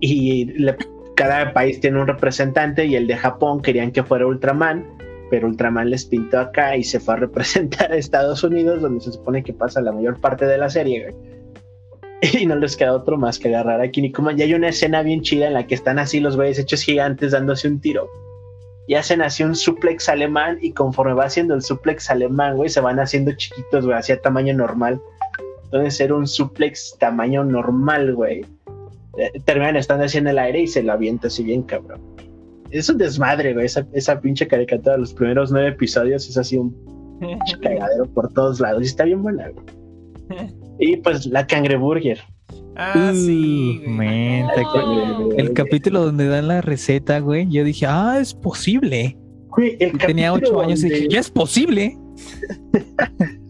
Y cada país tiene un representante y el de Japón querían que fuera Ultraman, pero Ultraman les pintó acá y se fue a representar a Estados Unidos, donde se supone que pasa la mayor parte de la serie, güey. Y no les queda otro más que agarrar a Kinnikuman. Y hay una escena bien chida en la que están así los güeyes hechos gigantes dándose un tiro. Y hacen así un suplex alemán y conforme va haciendo el suplex alemán, güey, se van haciendo chiquitos, güey, hacia tamaño normal. Entonces era un suplex tamaño normal, güey. Eh, terminan estando así en el aire y se lo avienta así bien cabrón. Es un desmadre, güey. Esa, esa pinche caricatura de los primeros nueve episodios es así un cagadero por todos lados. Y está bien buena, güey. Y pues la cangreburger. Ah, sí. Man, te- el capítulo donde dan la receta, güey. Yo dije, ah, es posible. Güey, el Y tenía ocho años y dije, ya es posible.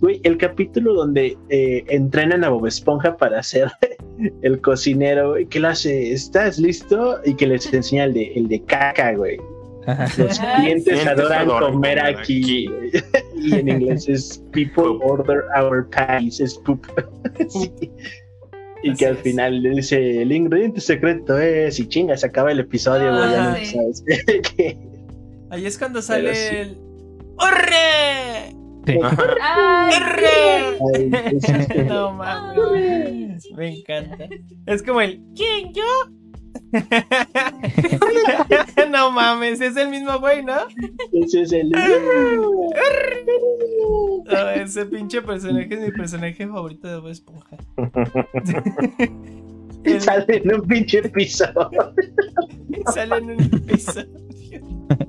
Güey, el capítulo donde eh, entrenan a Bob Esponja para ser el cocinero, güey, que le hace, ¿estás listo? Y que les enseña el de, el de caca, güey. Ajá. Los Ah, clientes adoran adoran comer comer aquí. y en inglés es People Poop. order our patties, es poop. Sí. Y Así que al es. final le dice, el ingrediente secreto es, y chinga, se acaba el episodio, güey, ya Ah, no sí. sabes qué. Ahí es cuando sale sí. el. ¡Orre! Sí. Este- No mames. Me encanta. Es como el. ¿Quién? ¿Yo? no mames, es el mismo güey, ¿no? ese es el... No, ese pinche personaje es mi personaje favorito de Bob Esponja. El- Sale en un pinche piso. sale en un episodio.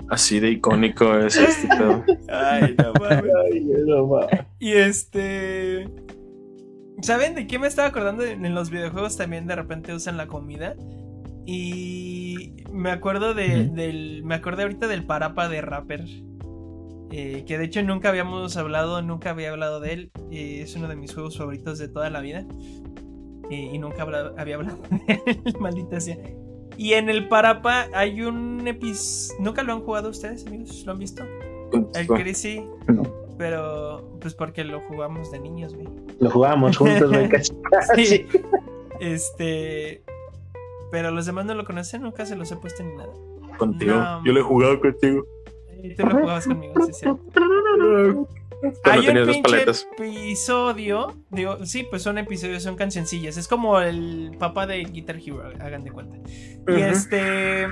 Así de icónico es este pedo. Ay, no mames. Ay, no mames. Y este. ¿Saben de qué me estaba acordando? En los videojuegos también de repente usan la comida. Y me acuerdo de, del. Me acordé ahorita del parapa de Rapper. eh, que de hecho nunca habíamos hablado, nunca había hablado de él. eh, es uno de mis juegos favoritos de toda la vida. eh, y nunca había hablado de él, maldita sea. Y en el Parapa hay un episodio. ¿Nunca lo han jugado ustedes, amigos? ¿Lo han visto? El Chris sí. No. Pero, pues porque lo jugamos de niños, güey. Lo jugábamos juntos, güey. Sí. Este. Pero los demás no lo conocen, nunca se los he puesto ni nada. Contigo. No. Yo lo he jugado contigo. Y tú lo jugabas conmigo, sí, cierto. Hay un pinche paletas. episodio. Digo, sí, pues son episodios, son cancioncillas. Es como el papá de Guitar Hero, hagan de cuenta. Y este.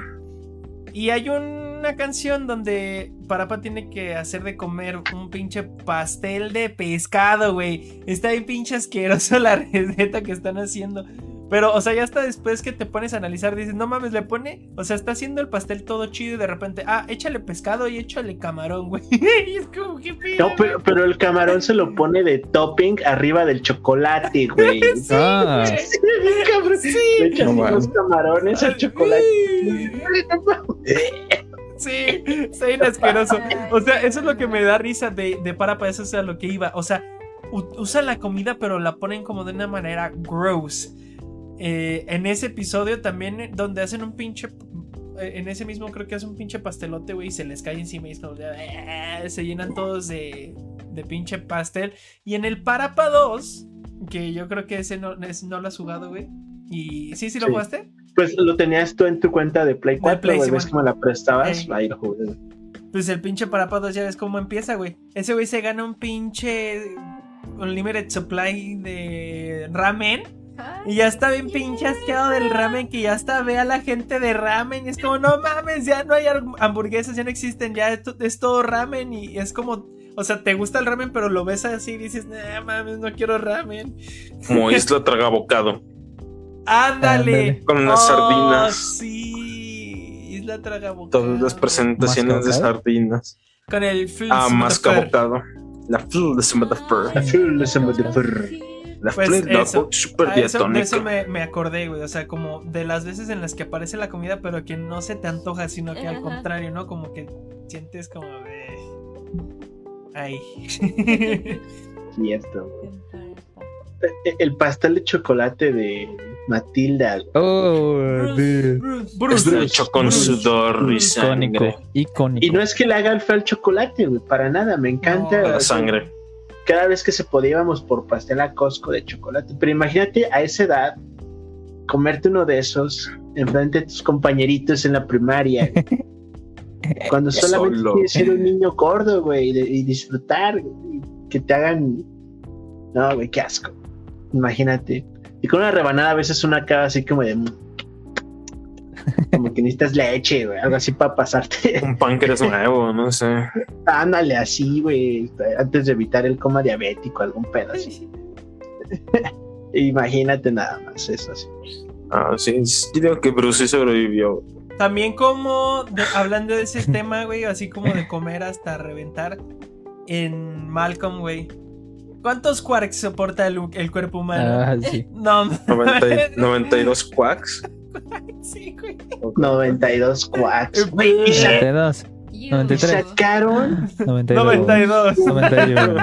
Y hay una canción donde Parapa tiene que hacer de comer un pinche pastel de pescado, güey. Está bien pinche asqueroso la receta que están haciendo. Pero, o sea, ya hasta después que te pones a analizar, dices, no mames, le pone, o sea, está haciendo el pastel todo chido y de repente, ah, échale pescado y échale camarón, güey. y es como, qué pedo, No, pero, pero el camarón se lo pone de topping arriba del chocolate, güey. Ah, Cabrón. Le echan No unos mames. camarones al chocolate. Sí, está bien asqueroso. O sea, eso es lo que me da risa de, de Parapa, eso es a lo que iba. O sea, u- usan la comida, pero la ponen como de una manera gross. Eh, en ese episodio también, eh, donde hacen un pinche. eh, En ese mismo creo que hacen un pinche pastelote, güey, y se les cae encima y eh, se llenan todos de, de pinche pastel. Y en el Parapa 2, que yo creo que ese no, ese no lo has jugado, güey. Y sí, sí lo Sí. jugaste. Pues lo tenías tú en tu cuenta de Play 4, Play, güey. sí, ¿Ves bueno. la prestabas? Ahí lo jugué. Pues el pinche Parapa 2 ya ves cómo empieza, güey. Ese güey se gana un pinche Unlimited Supply de ramen. Y ya está bien pinche asqueado del ramen que ya hasta ve a la gente de ramen. Y es como, no mames, ya no hay ham- hamburguesas, ya no existen, ya es, to- es todo ramen. Y es como, o sea, te gusta el ramen, pero lo ves así y dices, no mames, no quiero ramen. Como isla tragabocado. Ándale. Ándale. Con unas Oh, sardinas. Sí. Isla Tragabocado. Todas las presentaciones de ¿Más sardinas. Con el fl- Ah, más super- cabocado. La flor de Summer La flor de Summer de Fur. La Pues flor de la eso. super eso, de eso me, me acordé, güey. O sea, como de las veces en las que aparece la comida, pero que no se te antoja, sino que al Ajá. contrario, ¿no? Como que sientes como de. Ay. Cierto, güey. eh, el pastel de chocolate de Matilda. Oh, Bruce. Bruce, Bruce, Está hecho con Bruce, sudor y Bruce. icónico, sangre. icónico. Y no es que le haga el feo al chocolate, güey, para nada, me encanta. No, La sangre. Cada vez que se podía íbamos por pastel a Costco de chocolate. Pero imagínate a esa edad comerte uno de esos enfrente de tus compañeritos en la primaria. güey. Cuando solamente Solo. quieres ser un niño gordo, güey, y, disfrutar, güey, y que te hagan. No, güey, qué asco. Imagínate. Y con una rebanada a veces una acaba así como de. Como que necesitas leche, güey, algo así para pasarte. Un páncreas nuevo, no sé. Ándale así, güey, antes de evitar el coma diabético, algún pedo así. Imagínate nada más eso así. Ah, sí, digo que Bruce sí sobrevivió. También como, de- hablando de ese tema, güey, así como de comer hasta reventar, en Malcolm, güey. ¿Cuántos quarks soporta el, el cuerpo humano? Ah, sí. No, 90 y- 92 quacks. sí, güey. 92 quacks. Güey, y, sa- 92, You. y 93. sacaron. 92. 92. 91.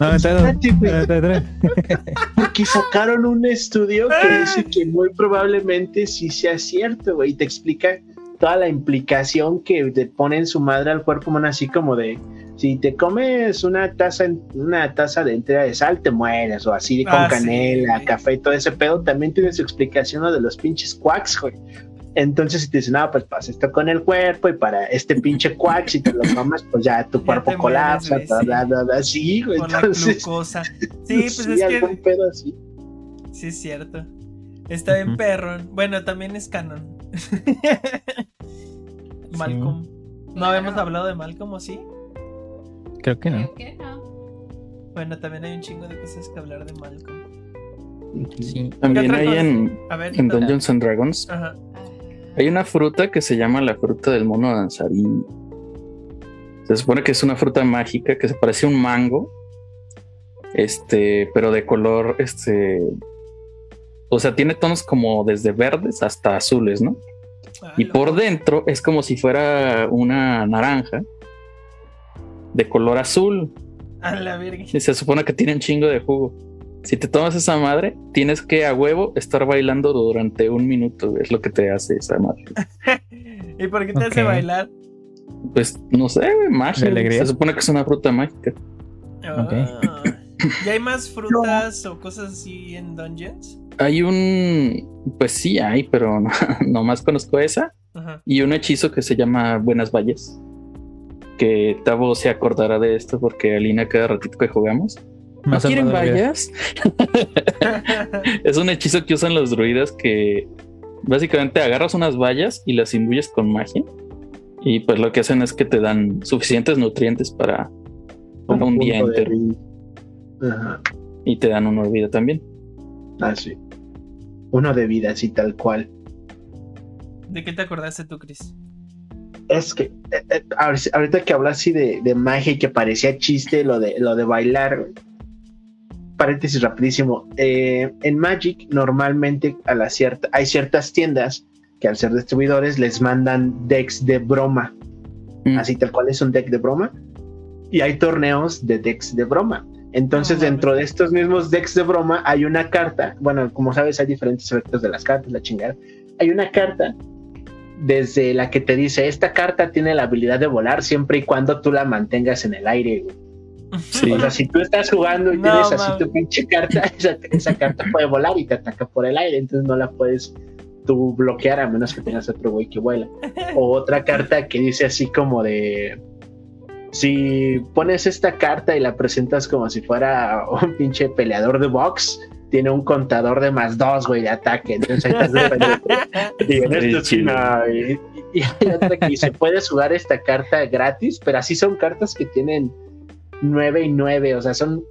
92. Espérate, güey, 93. Porque sacaron un estudio que dice que muy probablemente sí sea cierto, güey. y Te explica toda la implicación que te pone en su madre al cuerpo humano, así como de si te comes una taza, una taza de entera de sal, te mueres, o así con Ah, sí, canela, güey. café y todo ese pedo, también tiene su explicación lo de los pinches quacks, güey. Entonces, si te dicen, no, pues pasa esto con el cuerpo y para este pinche quack, si te lo comas, pues ya tu Ya cuerpo colapsa, mueres, bla, güey, bla, sí. bla, bla, sí, güey. Con la Entonces, glucosa. Sí, pues sí, es algún que. pedo así. Sí, es cierto. Está bien perro. Bueno, también es canon. Malcolm. ¿No habíamos hablado de Malcolm o sí? Creo que no. Creo que no. Bueno, también hay un chingo de cosas que hablar de Malcolm. Sí. También hay en, ver, en. Dungeons and Dragons. Ajá. Hay una fruta que se llama la fruta del mono danzarín. Se supone que es una fruta mágica que se parece a un mango. Este, pero de color, este. O sea, tiene tonos como desde verdes hasta azules, ¿no? Ah, Y por dentro es como si fuera una naranja de color azul. A la verga. Y se supone que tiene un chingo de jugo. Si te tomas esa madre, tienes que a huevo estar bailando durante un minuto. Es lo que te hace esa madre. ¿Y por qué te hace bailar? Pues no sé, güey, magia. ¿De alegría? Se supone que es una fruta mágica. Ah. ¿Y hay más frutas o cosas así en Dungeons? Hay un. Pues sí, hay, pero no, nomás conozco esa. Ajá. Y un hechizo que se llama Buenas Valles. Que Tavo se acordará de esto porque Alina cada ratito que jugamos. ¿No quieren vallas? Es un hechizo que usan los druidas que básicamente agarras unas vallas y las imbuyes con magia. Y pues lo que hacen es que te dan suficientes nutrientes para un, día de entero. Ajá, Y te dan una vida también. así. Uno de vida, así tal cual. ¿De qué te acordaste tú, Chris? Es que eh, eh, ahor- ahorita que hablas así de, de magia y que parecía chiste lo de lo de bailar. Paréntesis rapidísimo. eh, en Magic normalmente a la cierta, hay ciertas tiendas que al ser distribuidores les mandan decks de broma. Mm. Así tal cual es un deck de broma. Y hay torneos de decks de broma. Entonces, mames. dentro de estos mismos decks de broma hay una carta. Bueno, como sabes, hay diferentes efectos de las cartas, la chingada. Hay una carta desde la que te dice: Esta carta tiene la habilidad de volar siempre y cuando tú la mantengas en el aire. güey". Sí. O sea, si tú estás jugando y No, tienes así tu pinche carta, esa, esa carta puede volar y te ataca por el aire. Entonces, no la puedes tú bloquear a menos que tengas otro güey que vuela o otra carta que dice así como de si pones esta carta y la presentas como si fuera un pinche peleador de box tiene un contador de más dos güey de ataque entonces ahí estás y en esto sí, no, y, y hay otra que dice puedes jugar esta carta gratis pero así son cartas que tienen nueve y nueve o sea son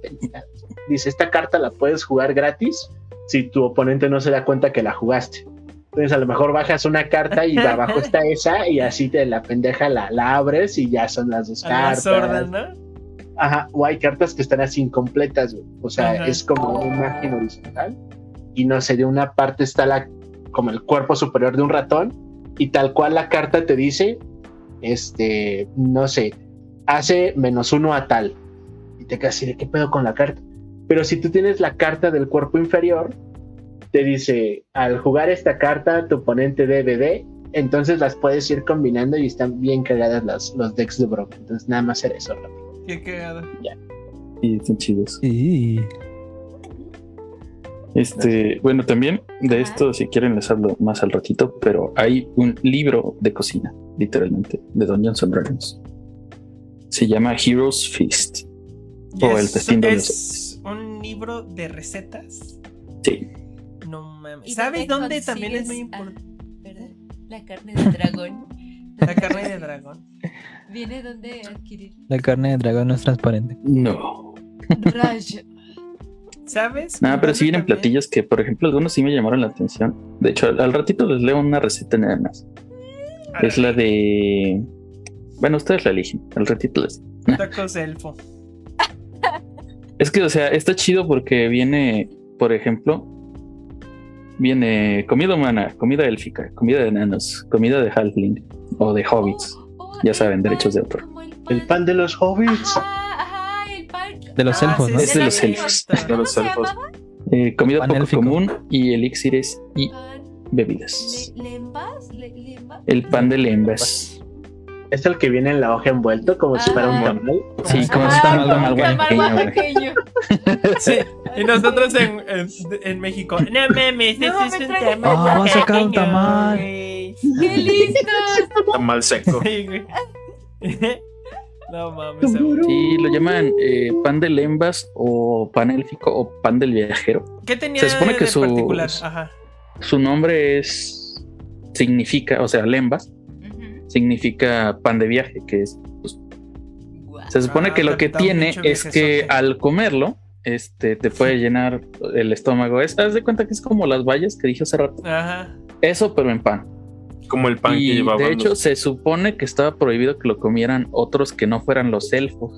dice esta carta la puedes jugar gratis si tu oponente no se da cuenta que la jugaste entonces a lo mejor bajas una carta y abajo está esa y así te la pendeja la, la abres y ya son las dos A la cartas. sorda, ¿no? Ajá, o hay cartas que están así incompletas, güey. O sea, Ajá. es como una imagen horizontal y no sé, de una parte está la como el cuerpo superior de un ratón y tal cual la carta te dice, este, no sé, hace menos uno a tal. Y te quedas así de qué pedo con la carta. Pero si tú tienes la carta del cuerpo inferior, te dice, al jugar esta carta, tu oponente debe de, entonces las puedes ir combinando y están bien cagadas las, los decks de Brock. Entonces nada más hacer eso. rápido. Qué cagado. Y están chidos. Y Este, bueno, también de esto, si quieren, les hablo más al ratito, pero hay un libro de cocina, literalmente, de Dungeons and Dragons. Se llama Heroes Feast. O el es- festín de los es un libro de recetas. Sí. No mames. ¿Y ¿Sabes dónde también es muy importante? ¿Verdad? La carne de dragón. La carne de dragón. ¿Viene donde adquirir? la carne de dragón no es transparente. No. Rayo. ¿Sabes? Nada, pero sí ¿Dónde vienen también? platillos que, por ejemplo, algunos sí me llamaron la atención. De hecho, al, al ratito les leo una receta nada más. Es la de. Bueno, ustedes la eligen. Al ratito les. Tacos elfo. Es que, o sea, está chido porque viene, por ejemplo, viene comida humana, comida élfica, comida de enanos, comida de halfling o de hobbits. Ya saben, derechos de autor. El pan de los hobbits. Ajá, ajá, el pan. De los Ah, elfos, ¿no? sí, Es de los elfos. De ¿Cómo los elfos. Eh, comida Pan poco élfico. común y elixires y bebidas. Le- ¿Lembas? Le- lembas? El pan de lembas. Es el que viene en la hoja envuelto como si fuera un Ah. tamal. Sí, como Ajá, si fuera un tamal tamal tamal. Sí. Y nosotros en, en, en México. No mames, No, eso es me un traje- tamal. Ah, va a sacar un tamal. ¡Qué listos! Está mal seco. Sí, güey. No mames. Sí, lo llaman eh, pan de lembas o pan élfico o pan del viajero. ¿Qué tenía Se supone de, que de particular? Ajá. Su nombre es. Significa, o sea, lembas. Significa pan de viaje, que es. pues, se supone Ah, que lo que capitán tiene es que al comerlo, este, te puede llenar el estómago. Es, haz de cuenta que es como las vallas que dije hace rato. Ajá. Eso, pero en pan. Como el pan que y llevaban. de hecho, los- se supone que estaba prohibido que lo comieran otros que no fueran los elfos.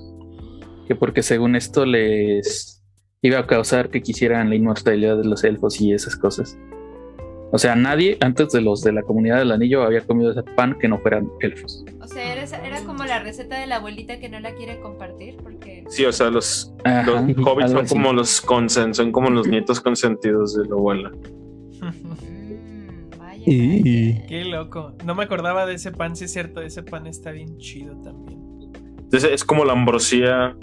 Que porque según esto les iba a causar que quisieran la inmortalidad de los elfos y esas cosas. O sea, nadie antes de los de la comunidad del anillo había comido ese pan que no fueran elfos. O sea, era, era como la receta de la abuelita que no la quiere compartir porque... Sí, o sea, los, Ajá, los hobbits son así. como los consen, son como los nietos consentidos de la abuela. Mm, vaya, Y- vaya. Qué loco. No me acordaba de ese pan, sí es cierto. Ese pan está bien chido también. Entonces es como la ambrosía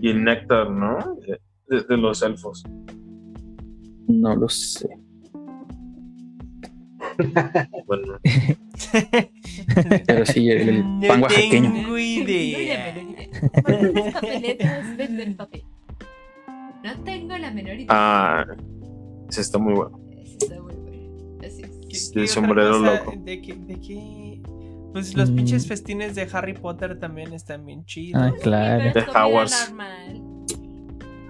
y el néctar, ¿no? De, de- de los elfos. No lo sé. Bueno, Pero sí, el, el No pan oaxaqueño. tengo No, idea. la menor idea. ¿Cuántas papeletas venden papel? No tengo la menor idea. ah, ese está muy bueno. Eso está muy bueno. Así es. ¿Qué- El sombrero loco. ¿De qué, de qué? Pues los Mm. pinches festines de Harry Potter también están bien chidos. Ah, claro. De comida Hogwarts. normal.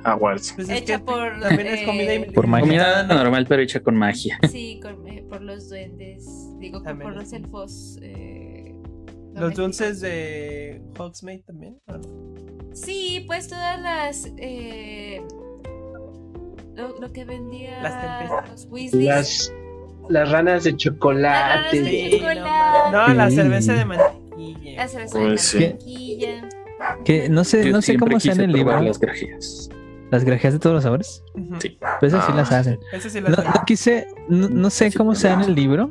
Hogwarts. Pues es Hecha que por, también es comida eh, y- Por magia. Comida normal, pero hecha con magia. Sí, con- eh, por los duendes. Digo, También. por los elfos. eh, Los dulces de Hogsmeade también. ¿o no? Sí, pues todas las. eh, lo, lo que vendía Las tempestas. los Weasley. Las, las ranas de Las chocolate. ranas de Sí, chocolate. no, no, la Sí. cerveza de mantequilla. La cerveza Uy, de sí. mantequilla. Que no sé, no sé cómo sea en el libro. las grajeas. Las grajeas de todos los sabores. Ujú. Sí. Pero esas sí Ah. las hacen. Ese sí No, las no quise, no, no sé Sí, cómo sí, sea en no. el libro.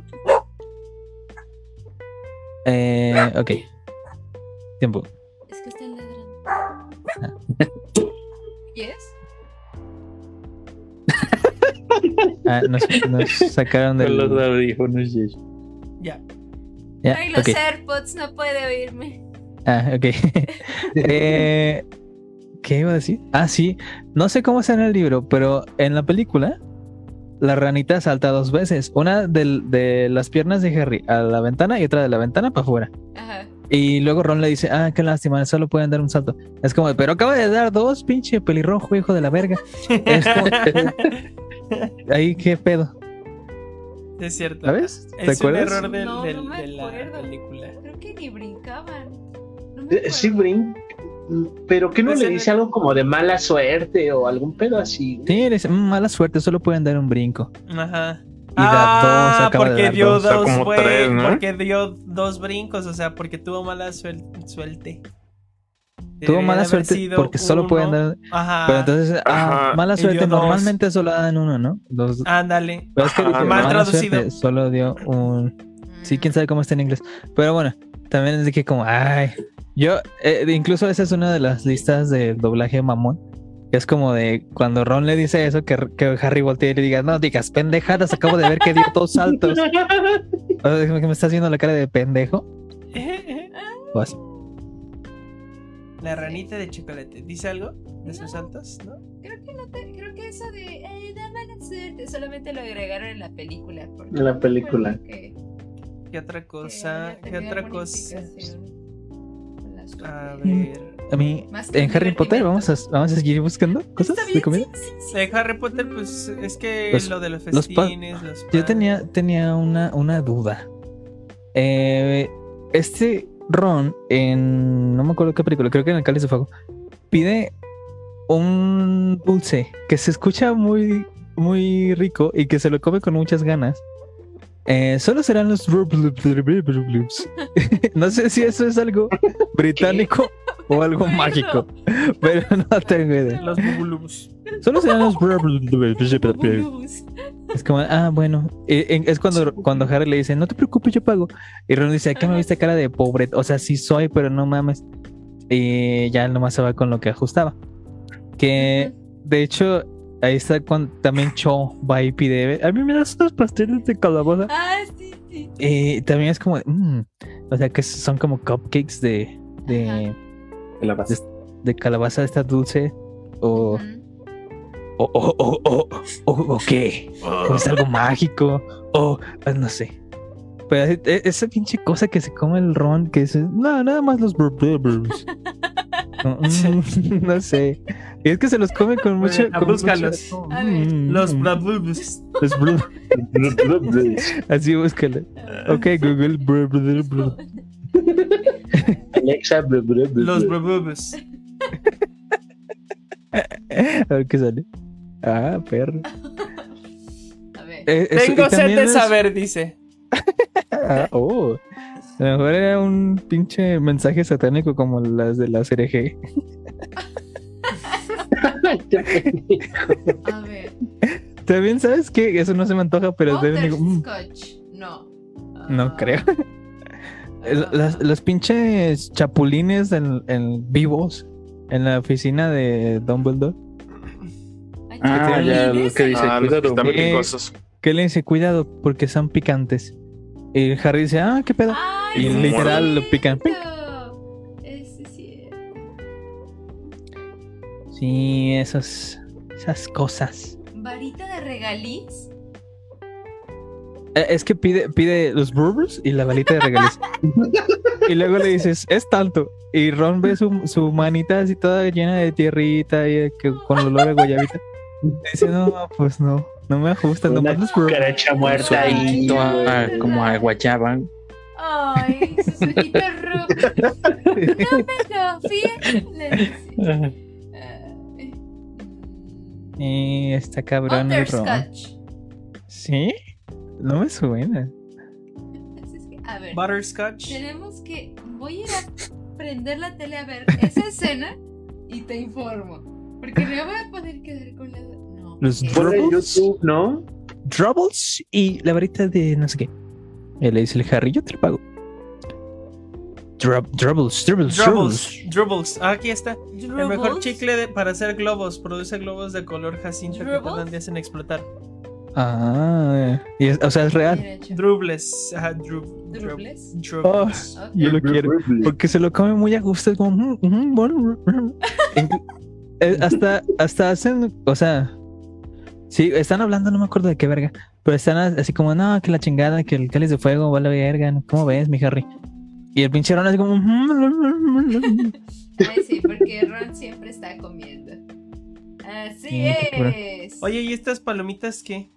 Eh, ok. Tiempo. Es que están Ah. ladrando. ¿Yes? Ah, nos, nos sacaron Con los audífonos y. Ya. Ya, Ay, los ok. AirPods no puede oírme. Ah, ok. Eh, ¿Qué iba a decir? Ah, sí. No sé cómo sea en el libro, pero en la película, la ranita salta dos veces. Una del- de las piernas de Harry a la ventana y otra de la ventana para afuera. Ajá. Y luego Ron le dice, ah, qué lástima, solo pueden dar un salto. Es como, pero acaba de dar dos, pinche pelirrojo, hijo de la verga. Es como- Ahí, ¿qué pedo? Es cierto. ¿Sabes? ¿Te Es un acuerdas? error del- No, del- no me de la acuerdo. película. Creo que ni brincaban. No me Eh, Sí. Brin. Pero que no Pues le dice el- algo como de mala suerte o algún pedo así. Sí, le dice, "Mm, mala suerte, solo pueden dar un brinco. Ajá. Y da dos, acaba de porque dar dio dos. O sea, dos, güey, tres, ¿no? porque dio dos brincos, o sea, porque tuvo mala suel- suerte. Tuvo Debería mala de suerte porque solo pueden dar. Ajá. Pero entonces, ah, Ajá. mala suerte. dio dos. Normalmente solo dan uno, ¿no? Dos. Ándale. Pero es que Mal mala traducido. suerte, solo dio un. Sí, quién sabe cómo está en inglés. Pero bueno, también es de que como, ay. Yo, eh, incluso esa es una de las listas de doblaje mamón. Que es como de cuando Ron le dice eso, que, que Harry voltea y le diga, no digas pendejadas, acabo de ver que dio dos saltos. Me estás viendo la cara de pendejo. La ranita de chocolate. ¿Dice algo de sus saltos? ¿No? Creo que no te, creo que eso de eh, suerte solamente lo agregaron en la película. En la película. que- ¿Qué otra cosa? ¿Qué otra cosa? A ver. A mí, en Harry Potter, vamos a, vamos a seguir buscando cosas Está de comida. sí, sí, sí. De Harry Potter, pues es que Los- lo de los los pa- festines, los Yo pan- tenía, tenía una, una duda. Eh, este Ron, en. No me acuerdo qué película, creo que en el Cáliz de Fuego, pide un dulce que se escucha muy, muy rico y que se lo come con muchas ganas. Eh, solo serán los. no sé si eso es algo británico o algo Bueno. mágico, pero no tengo idea. Los. Solo serán los. Es como, ah, bueno. Eh, en- Es cuando, cuando Harry le dice, no te preocupes, yo pago. Y Ron dice, ¿qué me viste cara de pobre? O sea, sí soy, pero no mames. Y ya nomás se va con lo que ajustaba. Que, de hecho, ahí está cuando también Cho va y pide, a mí me das unos pasteles de calabaza. Ah, sí, sí. Y también es como, mm, o sea, que son como cupcakes de, de, Ajá. De de calabaza esta dulce. O, Ujú. o, o, o, o, o, o qué. o es algo mágico, o pues, no sé. E- esa pinche cosa que se come el ron, que es, no, nada más los brr, brr, brrs". no, mm, no sé. Y es que se los come con mucho. con búscalos. mucho- A ver. Mm, Los mm, los brr- Así búscalo. Ok, Google. Alexa, Los blu. bubulubus. A ver qué sale. Ah, perro. A ver. Eh, eso- Tengo sed de es- saber, dice. Ah, oh. A lo mejor era un pinche mensaje satánico como las de la CRG. Este pendejo. A ver. También sabes que eso no se me antoja, pero deben mm, Butterscotch. No. no Ah, creo. El- Las, los pinches chapulines en, en vivos en la oficina de Dumbledore. Ay, Ah, ya, lo que dice, Ah, los que cuidado. están Eh. Que le dice, cuidado, porque son picantes. Y Harry dice, ah, qué pedo. Ay, Y sí, literal lo pican. sí es. Sí, esas, esas cosas. Varita de regaliz. Eh, Es que pide, pide los bourbons y la balita de regaliz. y luego le dices, es tanto. Y Ron ve su, su manita así toda llena de tierrita y que, con olor a guayabita. Dice, no, pues no, no me ajustan, Una nomás los bourbons. cucaracha muerta ahí. ojito a- como a guayaba. Ay, sus ojitos rojos. Ah, eh, mm, Y está cabrón. Butterscotch. ¿Sí? No me suena. Así es que, a ver. Butterscotch. Tenemos que. Voy a ir a prender la tele a ver esa escena y te informo. Porque me voy a poder quedar con la. Los. YouTube, ¿no? Drubbles y la varita de no sé qué. Y le dice el Harry, yo te lo pago. Drub, drubbles, drubbles, Drubbles. drubbles. Drubbles. Ah, aquí está. El mejor Drubbles. chicle de- para hacer globos. Produce globos de color jacinto que ¿Drubbles? tardan días en explotar. Ah, y es- o sea, es real. Drubles. Ajá, drub, Drubles. Oh, drubbles. Yo lo quiero. Porque se lo come muy a gusto. Es como. mm, mm, bueno, mm. Eh, hasta, hasta hacen. O sea. Sí, están hablando, no me acuerdo de qué verga. Pero están así como, no, que la chingada, que el cáliz de fuego va a la verga. ¿Cómo ves, mi Harry? Y el pinche Ron así como. "Mm, Ay, sí, porque Ron siempre está comiendo. Así Sí, es. Oye, ¿y estas palomitas qué?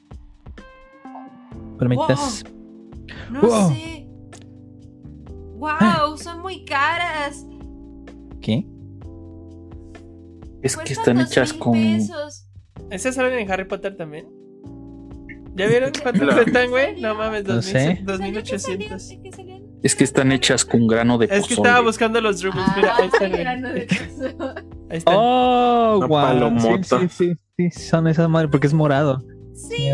Palomitas. No Wow. sé. Wow, son muy caras. ¿Qué? Es que están hechas con. pesos. ¿Esas salen en Harry Potter también? ¿Ya vieron cuánto cuestan, güey? No mames, No 2000 sé. 2800. ¿De qué salían? Es que están hechas con grano de Es que pozole. estaba buscando los drupals. Mira, ahí están. Ah, no de queso. Ahí están. Oh, Una guau. palomota. Sí, sí, sí, sí, son esas madres porque es morado. Sí.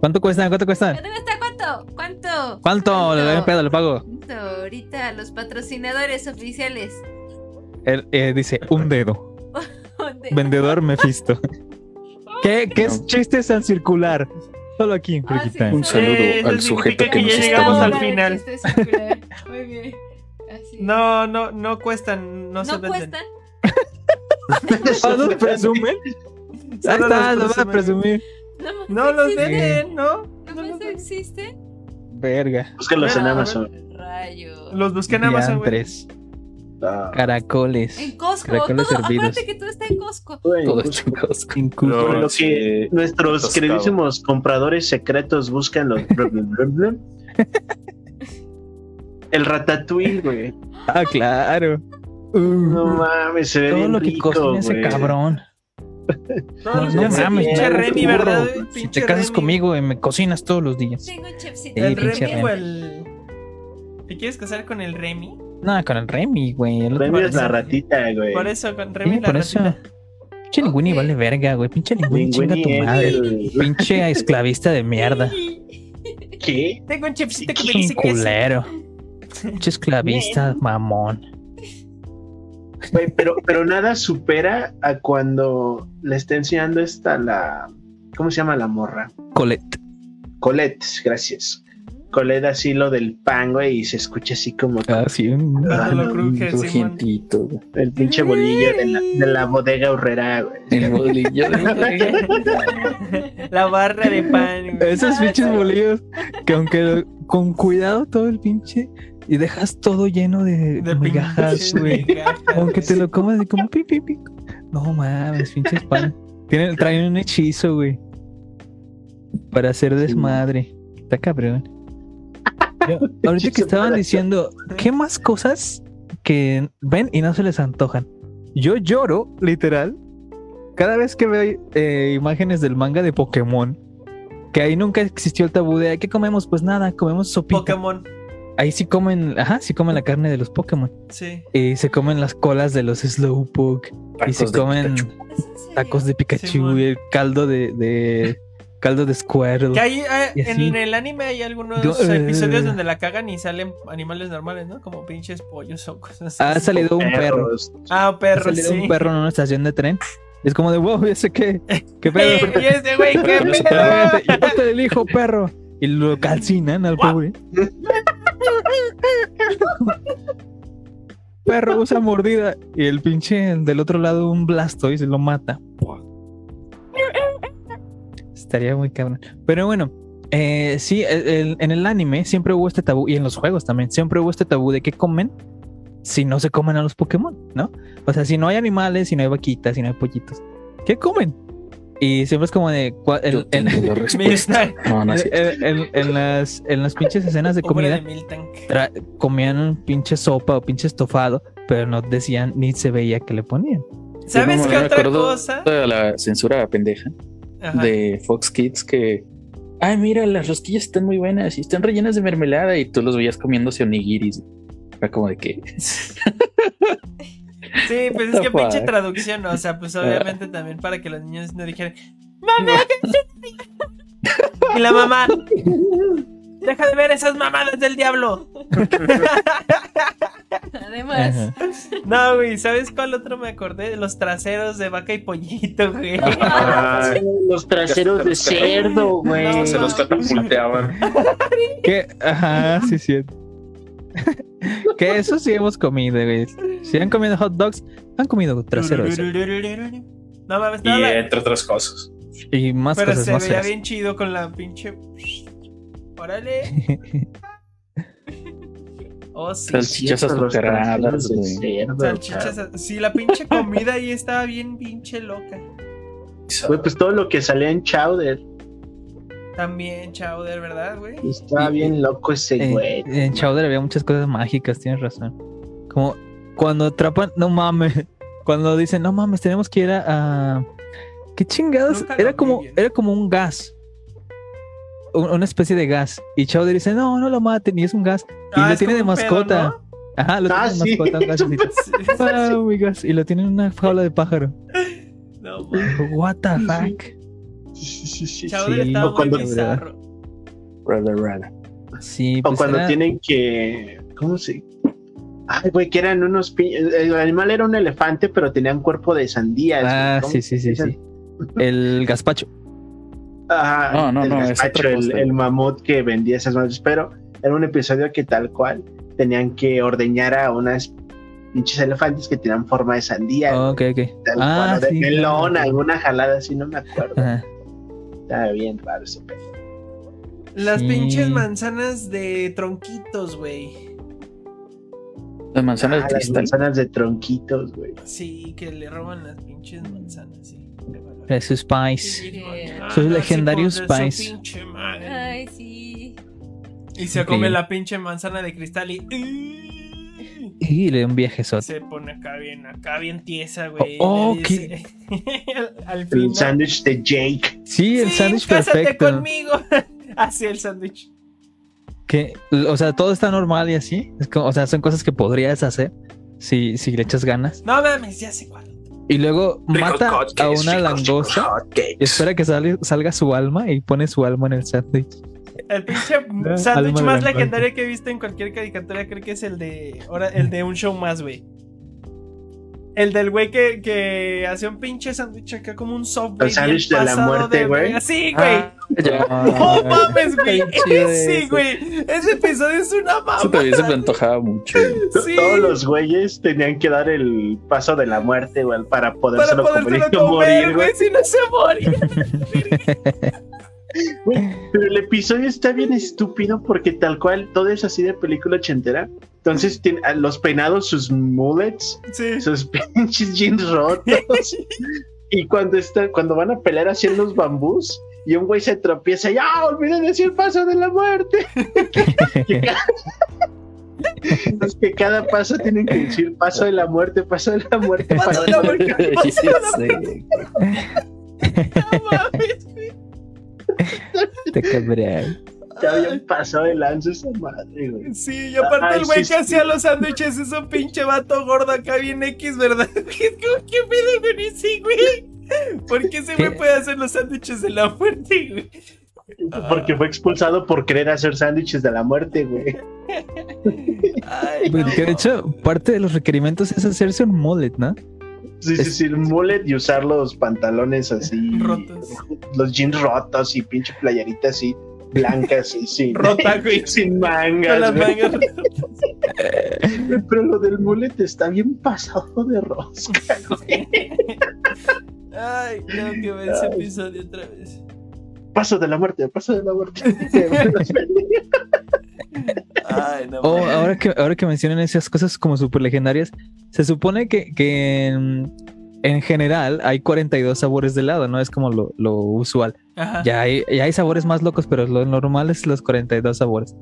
¿Cuánto cuestan? ¿Cuánto cuestan? ¿Dónde está? ¿Cuánto? ¿Cuánto? ¿Cuánto? Le doy un pedo, le pago. ¿Cuánto? Ahorita los patrocinadores oficiales. Él, eh, dice, un dedo. ¿Dónde? Vendedor Mephisto. ¿Qué, qué es chiste tan circular? Solo aquí en Ah, sí. Un saludo Eso al sujeto que que nos ya está llegamos al viendo. final. Chiste circular. Muy bien. Así. No, no, no cuestan, no, se ¿No venden. cuestan? ¿Ah, los presumen? Ahí Solo está, lo van a presumir. No, No los existen. venden, ¿no? ¿No No más existe? Verga. Búscalos en Amazon. Rayo. Los busqué en Amazon, güey. Caracoles. En Costco. Caracoles Todo, hervidos. que todo está en Costco. Todo esto en Costco. Inculto. No, lo sí, que nuestros queridísimos compradores secretos buscan los el ratatouille, güey. Ah, claro. Uh, No mames, se ve todo bien lo que cocina ese cabrón. No mames, pinche Remy, burro. ¿verdad? Si te casas Remy. conmigo y me cocinas todos los días. Tengo un chefcito. Sí, El pinche Remy o Remy. el. ¿Te quieres casar con el Remy? No, con el Remy, güey. El Remy es la ratita, güey. Por eso, con Remy Sí, la por eso. ratita. Pinche Linguini Ok. vale verga, güey. Pinche Linguini chinga tu es madre. el- Pinche esclavista de mierda. ¿Qué? Tengo un chefcito que me Pinche dice que sí. culero. Pinche esclavista, mamón. Güey, pero, pero nada supera a cuando le está enseñando esta la. ¿Cómo se llama la morra? Colette. Colette, gracias. Colette así lo del pan, güey, y se escucha así como Ah, sí. un- Ah, Lo cruje, el pinche bolillo de la, de la bodega horrera, güey. El bolillo de La barra de pan. güey. Esos pinches bolillos que aunque con cuidado todo el pinche y dejas todo lleno de, De migajas, güey. Aunque te lo comas de como pi, pi, pi. No mames, pinches pan. Tienen, traen un hechizo, güey. Para hacer desmadre. Está cabrón. Yo- ahorita que estaban diciendo, ¿qué más cosas que ven y no se les antojan? Yo lloro, literal, cada vez que veo eh, imágenes del manga de Pokémon. Que ahí nunca existió el tabú de ¿qué comemos? Pues nada, comemos sopita. Pokémon. Ahí sí comen, ajá, sí comen la carne de los Pokémon. Sí. Y se comen las colas de los Slowpoke. Y se comen tacos de Pikachu y el caldo de, de caldo de Squirtle. Que hay, eh, Y en el anime hay algunos Yo, eh, episodios donde la cagan y salen animales normales, ¿no? Como pinches pollos o cosas Ha así. salido un perro. Ah, un Ha perro, salido sí. un perro en una estación de tren. Es como de wow, ese qué. ¿Qué pedo? Y ese güey, qué Con ese pedo. perro, y perro. Y lo calcinan al pobre. perro usa mordida. Y el pinche del otro lado un Blastoise lo mata. Estaría muy cabrón. Pero bueno, eh, sí, el- el- en el anime siempre hubo este tabú, y en los juegos también, siempre hubo este tabú de qué comen si no se comen a los Pokémon, ¿no? O sea, si no hay animales, si no hay vaquitas, si no hay pollitos, ¿qué comen? Y siempre es como de... No, no cierto. en, en- en las, en las pinches escenas de comida de comían un pinche sopa o pinche estofado, pero no decían ni se veía que le ponían. ¿Sabes qué otra cosa? de la censura pendeja Ajá. de Fox Kids que. Ay, mira, las rosquillas están muy buenas y están rellenas de mermelada y tú los veías comiéndose onigiris. Era como de que. Sí, pues es What que the pinche fuck? traducción, o sea, pues obviamente también para que los niños no dijeran, ¡Mamá! ¿qué es esto?". y la mamá, ¡Deja de ver esas mamadas del diablo! Además, Ajá. No, güey, ¿sabes cuál otro me acordé? Los traseros de vaca y pollito, güey. Ay, Los traseros de cerdo, güey. No, se los catapulteaban. Ajá, sí, sí. que eso sí hemos comido, güey. Si han comido hot dogs, han comido trasero de cerdo. No mames, Y la- entre otras cosas. y más pero cosas se más veía feas. bien chido con la pinche. Órale. Oh, sí. Salchichas azucaradas, güey. Sí, la pinche comida ahí estaba bien pinche loca. Güey, pues todo lo que salía en Chowder. También, chowder, ¿verdad, güey? Estaba bien loco ese En, güey. en Chowder había muchas cosas mágicas, tienes razón. Como cuando atrapan, no mames. Cuando dicen, no mames, tenemos que ir a. a- ¿Qué chingados? Nunca Era como, bien. era como un gas. Un- una especie de gas. Y Chowder dice, no, no lo maten, y es un gas. Y Ah, lo tiene de pedo, mascota. ¿no? Ajá, lo Ah, tiene de sí. mascota, un gasecito. Sí. Ah. Y lo tiene en una jaula de pájaro. No, man. What the fuck? Sí. Chowder Sí, estaba o cuando- muy bizarro. Brother, brother. Sí, O pues cuando era- tienen que. ¿Cómo se.? Ay, güey, que eran unos. pi- El animal era un elefante, pero tenían cuerpo de sandía. Ah, ¿Cómo sí, sí, sí, sí. El gazpacho. Ajá, No, no, el no, gazpacho, el, mamut que vendía esas madres, pero era un episodio que tal cual tenían que ordeñar a unas pinches elefantes que tenían forma de sandía. ok, ok. tal Ah, cual, o de sí, melón, claro. alguna jalada así, no me acuerdo. Ajá. Estaba bien raro ese pedo. Las Sí. pinches manzanas de tronquitos, güey. Las manzanas Ah, de las cristal. manzanas de tronquitos, güey. Sí, que le roban las pinches manzanas, sí. Qué bárbaro. Es Spice. Sí. Sus Ah, legendarios su Spice. pinche madre. Ay, sí. Y se Ok. come la pinche manzana de cristal y. Y le da un viaje Se pone acá bien, acá bien tiesa, güey. Oh, Le dice- al, al El sándwich de Jake. Sí, el "Sí, sándwich perfecto. conmigo. Así el sándwich. Que, o sea, todo está normal y así. Es como- o sea, son cosas que podrías hacer si, si le echas ganas. No mames, ya sé cuál. Y luego mata a una langosta y espera que salga, salga su alma y pone su alma en el sándwich. El pinche sándwich más legendario que he visto en cualquier caricatura, creo que es el de. Ahora, el de un show más, güey. El del güey que, que hace un pinche sándwich acá como un soft, güey. El sándwich de la pasado muerte, de güey. Sí, güey. Ah, No mames, güey. Sí, güey. Ese episodio es una Eso también se me mamada. antojaba mucho. Sí. Todos los güeyes tenían que dar el paso de la muerte, güey, para Para podérselo comer podérselo y no comer, morir, güey, güey. si no se moría. Güey, Pero el episodio está bien estúpido porque tal cual todo es así de película ochentera. Entonces tiene a los peinados, sus mullets, Sí. sus pinches jeans rotos. y cuando está, cuando van a pelear así en los bambús y un güey se tropieza, ya olviden decir paso de la muerte. que, cada... Entonces, que cada paso tienen que decir paso de la muerte, paso de la muerte, Paso de la muerte. Sí. No mames, güey. Te cabrea. Ya habían pasado de lanza esa madre, güey. Sí, y aparte Ay, el güey sí, que sí. hacía los sándwiches es un pinche vato gordo acá bien X, ¿verdad? ¿qué pedo con ese, güey? ¿Por qué ese güey ¿Qué? puede hacer los sándwiches de la muerte, güey? Porque fue expulsado por querer hacer sándwiches de la muerte, güey. Ay, Pues, no. de hecho, parte de los requerimientos es hacerse un mullet, ¿no? Sí, sí, Es- sí, un mullet y usar los pantalones así. Rotos. Los jeans rotos y pinche playeritas así blancas y sin, Rota, güey. sin Con mangas. las güey. mangas. Pero lo del mullet está bien pasado de rosca, güey. Ay, tengo que ver ese episodio otra vez. Paso de la muerte, paso de la muerte. Ay, no. Oh, mames. ahora que, ahora que mencionan esas cosas como super legendarias, se supone que, que en, en general hay 42 sabores de helado, ¿no? Es como lo, lo usual. Ajá. Ya hay, ya hay sabores más locos, pero lo normal es los 42 sabores.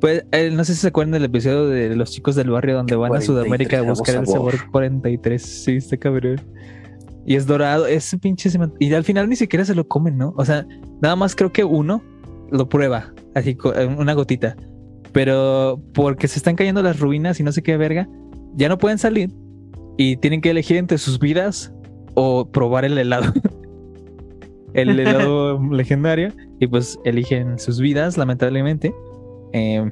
Pues eh, no sé si se acuerdan del episodio de los chicos del barrio donde van a 43 Sudamérica a buscar el sabor. sabor 43. Sí, está cabrón. Y es dorado, es pinche. Y al final ni siquiera se lo comen, ¿no? O sea, nada más creo que uno lo prueba, así, una gotita. Pero porque se están cayendo las ruinas y no sé qué verga, ya no pueden salir y tienen que elegir entre sus vidas o probar el helado. el helado legendario. Y pues eligen sus vidas, lamentablemente. Eh,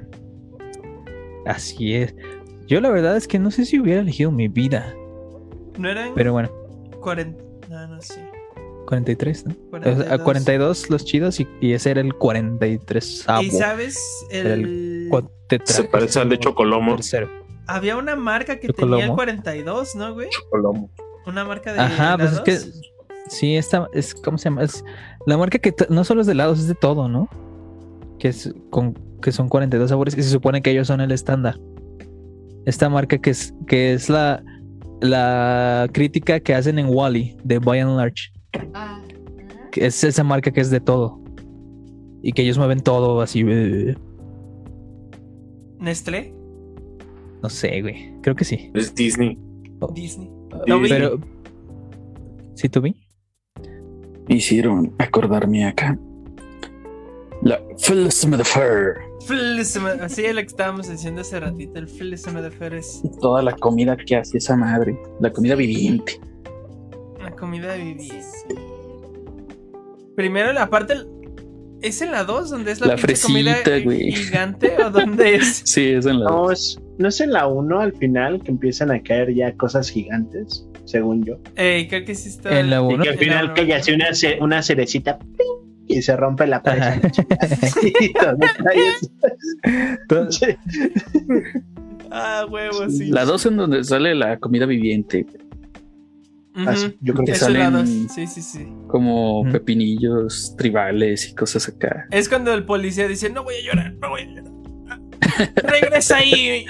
así es. Yo la verdad es que no sé si hubiera elegido mi vida. No eran Pero bueno, 40. No, no sé. 43, ¿no? O sea, 42. 42 los chidos y, y ese era el 43 ¿Y sabes? El... Se parece al de Chocolomo. Tercero. Había una marca que Chocolomo. tenía el 42, ¿no, güey? Chocolomo. Una marca de. Ajá, pues es que sí, esta es, ¿cómo se llama? Es la marca que no solo es de helados, es de todo, ¿no? Que es con que son 42 sabores y se supone que ellos son el estándar. Esta marca que es que es la la crítica que hacen en Wally de By and Large, Ah, que es esa marca que es de todo. Y que ellos mueven todo así, eh, Nestlé, no sé, güey. Creo que sí. Es Disney. Disney. Sí, No vi. Pero ¿Sí tú vi? Me hicieron acordarme acá La. Flism- Así es lo que estábamos diciendo hace ratito. El Flism de Fer es Toda la comida que hace esa madre. La comida viviente. Una comida viviente. Primero, la parte. ¿Es en la 2 donde es la, La comida fresita, güey. gigante o dónde es? Sí, es en la. No, es, no es en la 1 al final que empiezan a caer ya cosas gigantes, según yo. Ey, creo que sí está. En la Y uno. que al final cae así una, ce- una cerecita ¡ping! y se rompe la. Y así. Ah, huevo, sí. La 2 en donde sale la comida viviente. Así, yo creo que salen-. Sí, sí, sí. Como pepinillos tribales y cosas acá. Es cuando el policía dice: No voy a llorar, no voy a llorar. Regresa ahí.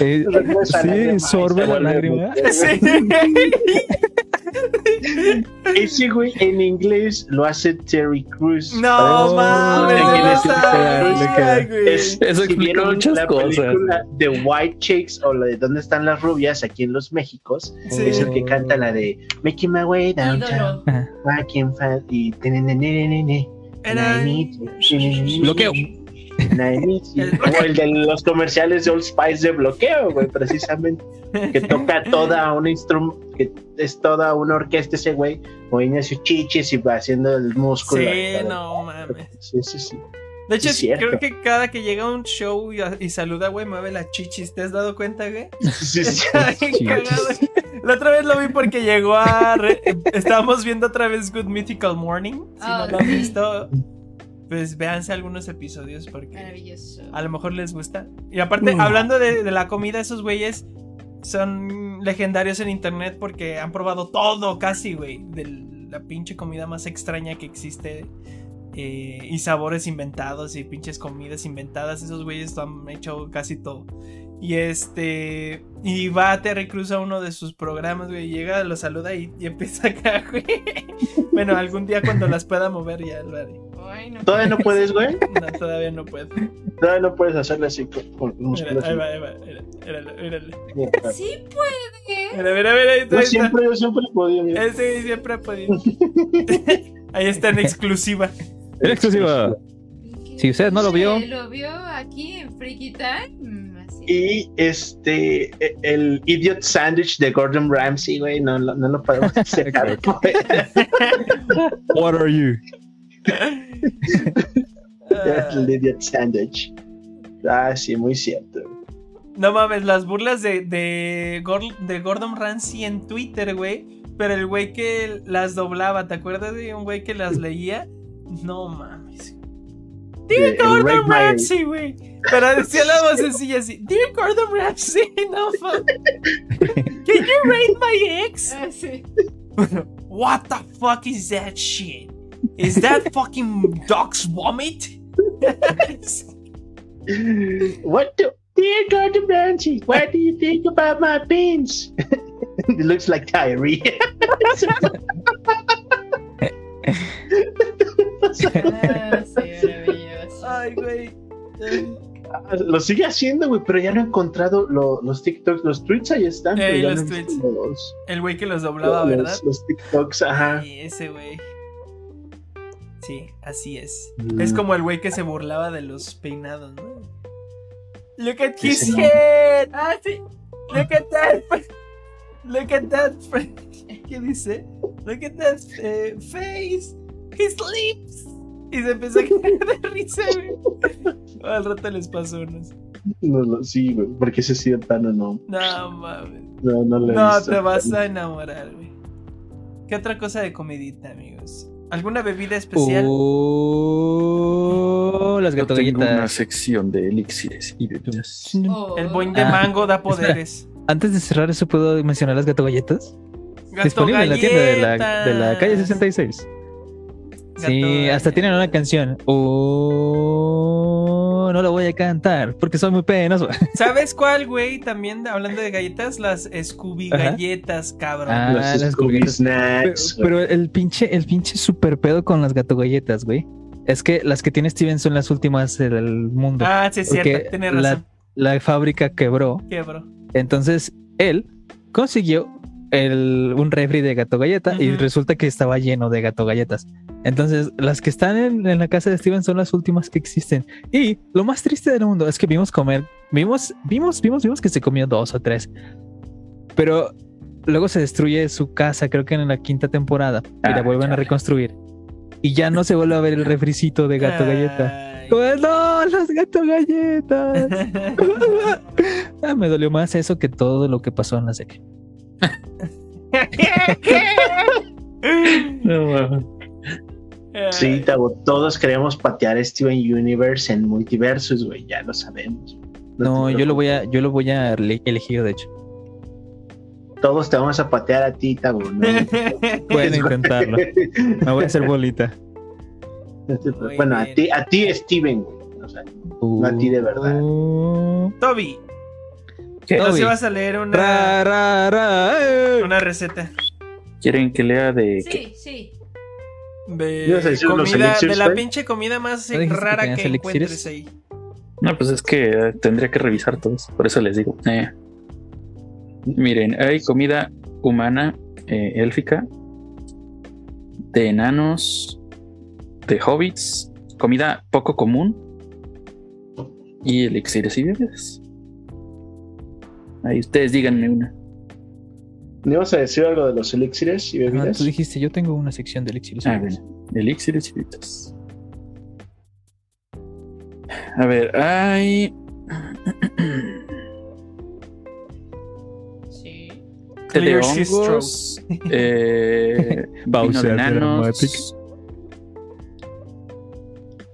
eh, Regresa sí, sorbe la lágrima. Sí. Ese güey en inglés lo hace Terry Crews. No mames. Es- Eso explica vieron muchas la cosas. película de White Chicks o la de ¿Dónde están las rubias? aquí en los Méxicos, Sí. es el que canta la de Making My Way Downtown, y. Bloqueo. O el de los comerciales de Old Spice de bloqueo, güey, precisamente. Que toca toda una instrumento, que es toda una orquesta ese güey, moviendo sus chichis y va haciendo el músculo. Sí, no mames. Sí, sí, sí. De hecho, creo que cada que llega a un show y, y saluda, güey, mueve las chichis. ¿Te has dado cuenta, güey? Sí, sí. La otra vez lo vi porque llegó a. re- Estábamos viendo otra vez Good Mythical Morning. Si Ah, no lo han sí. visto, pues véanse algunos episodios porque Maravilloso. a lo mejor les gusta. Y aparte, Mm. hablando de, de la comida, esos güeyes son legendarios en internet porque han probado todo casi, güey. De la pinche comida más extraña que existe. eh, y sabores inventados y pinches comidas inventadas. Esos güeyes lo han hecho casi todo. Y este. Y va a Terry Cruz a uno de sus programas, güey. Llega, lo saluda y, y empieza acá, güey. Bueno, algún día cuando las pueda mover ya lo haré. Ay, no Todavía no puedes, güey. No, todavía no puedo. Todavía no puedes hacerle así con, músculos. ahí va, ahí va. Mira, míralo, míralo. Sí puede. Mira, mira, mira. Ahí está, Yo siempre, yo siempre he podido. mira. Ese güey siempre ha podido. Ahí está en exclusiva. En exclusiva. Si usted no lo vio. Lo vio aquí en Freaky Time. Así. Y este, e- el Idiot Sandwich de Gordon Ramsay, güey, no, lo- no lo podemos sacar. What are you? el Idiot Sandwich. Ah, sí, muy cierto. No mames, las burlas de, de, de Gordon Ramsay en Twitter, güey. Pero el güey que las doblaba, ¿te acuerdas de un güey que las leía? No mames. El Gordon Ramsay, güey. Pero decía la voz sencilla así. Dear Gordon Ramsay, no fuck. Can you rate my ex? Ah, sí. What the fuck is that shit? Is that fucking dog's vomit? What do, dear Gordon Ramsay, what do you think about my beans? it looks like diarrhea. Ah, sí, maravilloso. Ay, güey. Lo sigue haciendo, güey, pero ya no he encontrado lo- los TikToks, los tweets ahí están. Ey, ya los no tweets. Los, El güey que los doblaba, los- ¿verdad? los TikToks, ajá. Sí, ese güey. Sí, así es. Mm. Es como el güey que se burlaba de los peinados, ¿no? Look at his no. head. Ah, sí. Look at that. Look at that. ¿Qué dice? Look at that eh, face. His lips. Y se empezó a caer de risa, güey. Al rato les pasó unos. No, no, sí, güey, porque ese sí de plano no, No mames. no, no lo he No, te vas a enamorar, güey. ¿Qué otra cosa de comidita, amigos? ¿Alguna bebida especial? Oh, las Yo tengo una sección de elixires y bebidas. Oh, El boing de Ah, mango da poderes. Antes de cerrar eso, ¿puedo mencionar las gatogalletas? Gato Disponible en la tienda de la, de la calle galletas. 66. Sí, Gato hasta tienen una canción. Oh, no la voy a cantar porque soy muy penoso. ¿Sabes cuál, güey? También hablando de galletas, las Scooby Ajá. galletas, cabrón. Ah, Los las Scooby galletas. Pero, Snacks. pero el pinche, el pinche super pedo con las gatogalletas, güey. Es que las que tiene Steven son las últimas del mundo. Ah, sí, es cierto. Tienes la- razón. La fábrica quebró. ¿Qué, bro? Entonces, él consiguió el, un refri de gato galleta y resulta que estaba lleno de gato galletas. Entonces, las que están en, en la casa de Steven son las últimas que existen. Y lo más triste del mundo es que vimos comer, vimos, vimos, vimos, vimos que se comió dos o tres. Pero luego se destruye su casa, creo que en la quinta temporada, y la Ah, vuelven a reconstruir. Y ya no se vuelve a ver el refricito de gato galleta. Como, No, los gato galletas. Ah, me dolió más eso que todo lo que pasó en la serie. No. Sí, Tabo, todos queremos patear Steven Universe en multiversos, güey, ya lo sabemos. No, yo lo voy a, yo lo voy a ele- elegir, de hecho. Todos te vamos a patear a ti, Tabo. ¿no? Pueden intentarlo. Me voy a hacer bolita. Muy bueno, a ti, a ti, Steven, güey. O sea, No a ti de verdad. Uh, Toby. No se vas a leer una, ra, ra, eh. una receta ¿Quieren que lea de qué? Sí, sí. de ¿Ibas a decir los comida, elixirs, de la pinche comida más ¿No dijiste que rara que elixirs? encuentres ahí. No, pues es que eh, tendría que revisar todos, por eso les digo. Eh, Miren, hay comida humana, eh, élfica, de enanos, de hobbits, comida poco común y elixires y bebidas. Ahí ustedes díganme una. ¿no ibas a decir algo de los elixires y Ah, bebidas? tú dijiste, yo tengo una sección de elixir. Ah, bueno, elixires y bebidas. A ver, hay. Sí. té de hongos, eh, vino de enanos,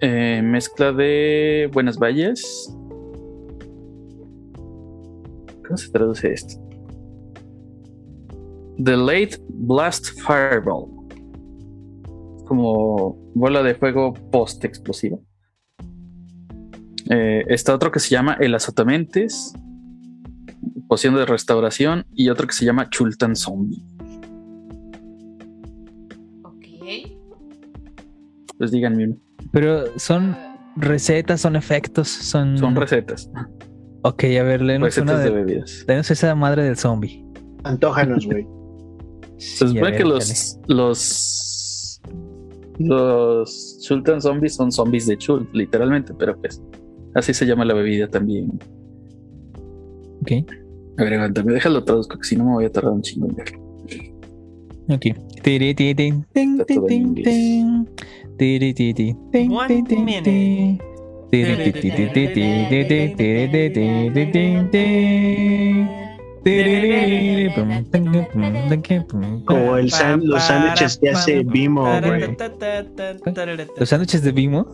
eh, mezcla de buenas valles. ¿Cómo se traduce esto? The Late Blast Fireball. Como bola de fuego post explosiva. Eh, está otro que se llama El Azotamentes, poción de restauración, y otro que se llama Chultan Zombie. Ok. Pues díganme uno. Pero son recetas, son efectos, son. Son recetas. Ok, a ver, léenos una Recetas de de. bebidas. Léenos esa madre del zombie. Antójanos, güey. Se Sí, supone ver, que los, los los Chultan zombies son zombies de Chult, literalmente, pero pues así se llama la bebida también. Ok, A ver, aguántame, déjalo traduzco, que si no me voy a tardar un chingo en verlo. ok. Tiri, ti, tin, tin, Está todo en tin, tin, tin. Tiri, ti, ti, tin, One minute. Como el san, los sándwiches que hace Bimo, güey. ¿Los sándwiches de Bimo?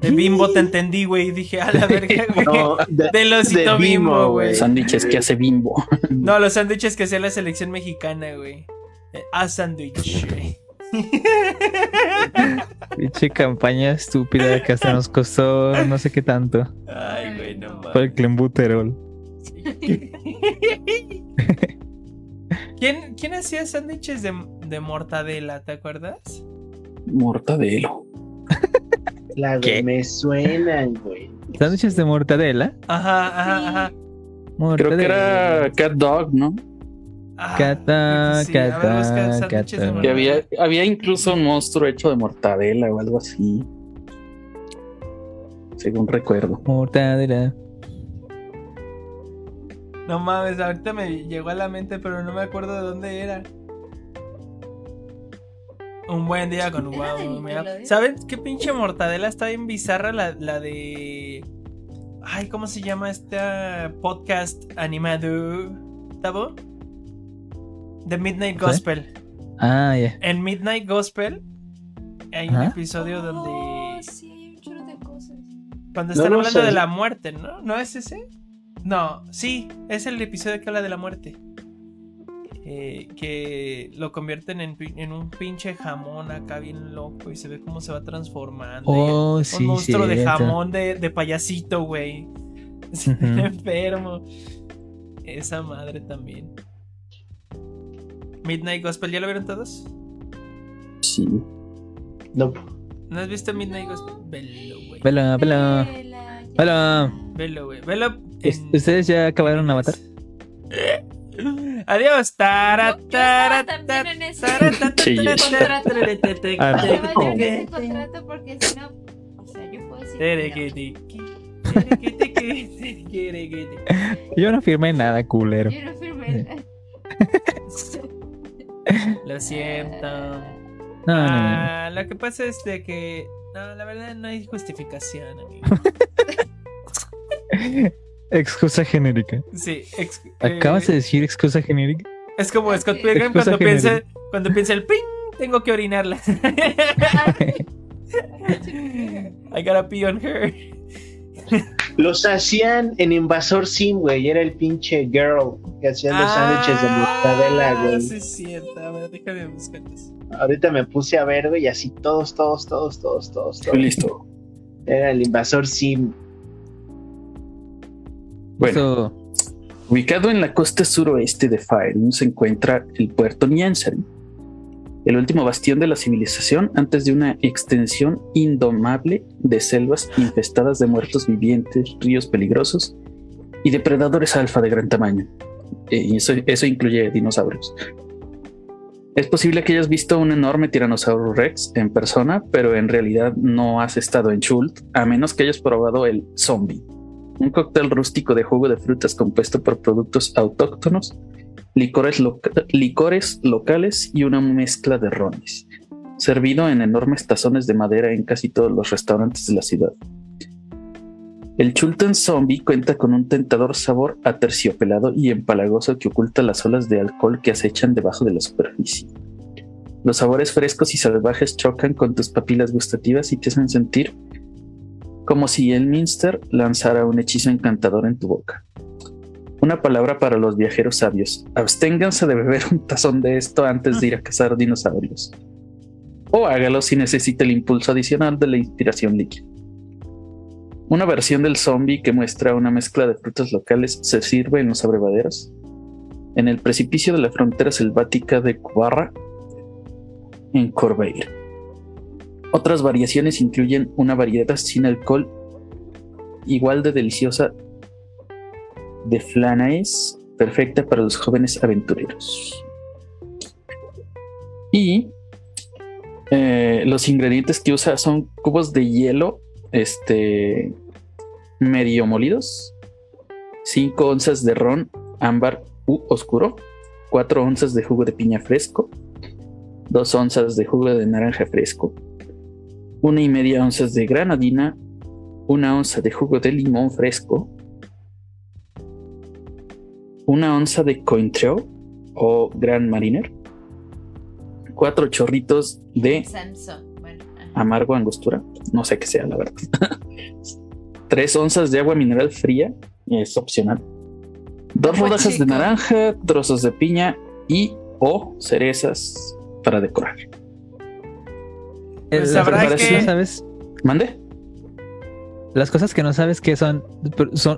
De Bimbo te entendí, güey. Dije, a la verga, güey. No, de, de losito Bimbo, güey. Sándwiches que hace Bimbo. No, los sándwiches que hace la selección mexicana, güey. Eh, a sándwich. Pinche campaña estúpida que hasta nos costó no sé qué tanto. Ay, güey, no Por mames. el clembuterol. ¿Quién, ¿Quién hacía sándwiches de, de mortadela? ¿Te acuerdas? Mortadelo. La ¿Qué? me suenan, güey. Sándwiches de mortadela. Ajá, ajá, ajá. Creo que era Cat Dog, ¿no? Ah, Cata, sí, cata, cata. Que había, había incluso un monstruo hecho de mortadela o algo así. Según recuerdo. Mortadela. No mames, ahorita me llegó a la mente, pero no me acuerdo de dónde era. Un buen día con ¿Era wow. ¿Saben qué pinche mortadela está bien bizarra? La, la de. Ay, ¿cómo se llama este podcast animado? ¿Tabo? The Midnight. Gospel. Ah, ya. En Midnight Gospel hay un episodio Oh, donde. sí, hay un chorro de cosas. Cuando No están hablando sé. de la muerte, ¿no? ¿No es ese? No, sí, es el episodio que habla de la muerte. Eh, que lo convierten en, en un pinche jamón acá bien loco y se ve cómo se va transformando. y Oh, un sí, monstruo de jamón de, de payasito, güey. Es Ujú. enfermo. Esa madre también. Midnight Gospel, ¿ya lo vieron todos? Sí. No, ¿No has visto Midnight Gospel? Velo, güey. Vela, vela. Vela, ya. Vela. Velo, güey. Velo. ¿Us- en- ¿Ustedes ya acabaron Avatar? Adiós. Tara, tara, tara, contrato porque si no, o sea, yo puedo decir. tara, no. tara, Yo no firmé nada, culero. Yo no firmé. Lo siento. No, no, no. Ah, lo que pasa es de que. No, la verdad no hay justificación, amigo. Excusa genérica. Sí, ex- ¿Acabas eh, de decir excusa genérica? Es como Scott Pilgrim cuando piensa, cuando piensa el ping, tengo que orinarla. I gotta pee on her. Los hacían en Invasor Sim, güey. Era el pinche girl que hacían los sándwiches de mortadela, Ah, güey. Sí, es cierto. A ver, déjame buscarlos. Ahorita me puse a ver, güey, y así todos, todos, todos, todos, todos, todos. Listo. Era el Invasor Sim. Bueno, Eso- ubicado en la costa suroeste de Faerun se encuentra el puerto Nyanzari, el último bastión de la civilización antes de una extensión indomable de selvas infestadas de muertos vivientes, ríos peligrosos y depredadores alfa de gran tamaño. Eh, y eso, eso incluye dinosaurios. Es posible que hayas visto un enorme tiranosaurio rex en persona, pero en realidad no has estado en Chult, a menos que hayas probado el zombie un cóctel rústico de jugo de frutas compuesto por productos autóctonos, licores, licores locales y una mezcla de rones, servido en enormes tazones de madera en casi todos los restaurantes de la ciudad. El Chultan Zombie cuenta con un tentador sabor aterciopelado y empalagoso que oculta las olas de alcohol que acechan debajo de la superficie. Los sabores frescos y salvajes chocan con tus papilas gustativas y te hacen sentir como si el Minster lanzara un hechizo encantador en tu boca. Una palabra para los viajeros sabios. Absténganse de beber un tazón de esto antes de ir a cazar dinosaurios. O hágalo si necesita el impulso adicional de la inspiración líquida. Una versión del zombie que muestra una mezcla de frutas locales se sirve en los abrevaderos. En el precipicio de la frontera selvática de Cubarra, en Corbeil. Otras variaciones incluyen una variedad sin alcohol igual de deliciosa de Flanaes, perfecta para los jóvenes aventureros. Y eh, los ingredientes que usa son cubos de hielo, este, medio molidos, 5 onzas de ron ámbar u oscuro, 4 onzas de jugo de piña fresco, 2 onzas de jugo de naranja fresco, una y media onzas de granadina, una onza de jugo de limón fresco, una onza de cointreau o gran mariner, cuatro chorritos de. Bueno, amargo angostura, no sé qué sea la verdad, tres onzas de agua mineral fría, es opcional, dos Agua rodajas de naranja, trozos de piña y o cerezas para decorar. Pues las sabrá cosas que- no sabes, ¿Mande? las cosas que no sabes que son,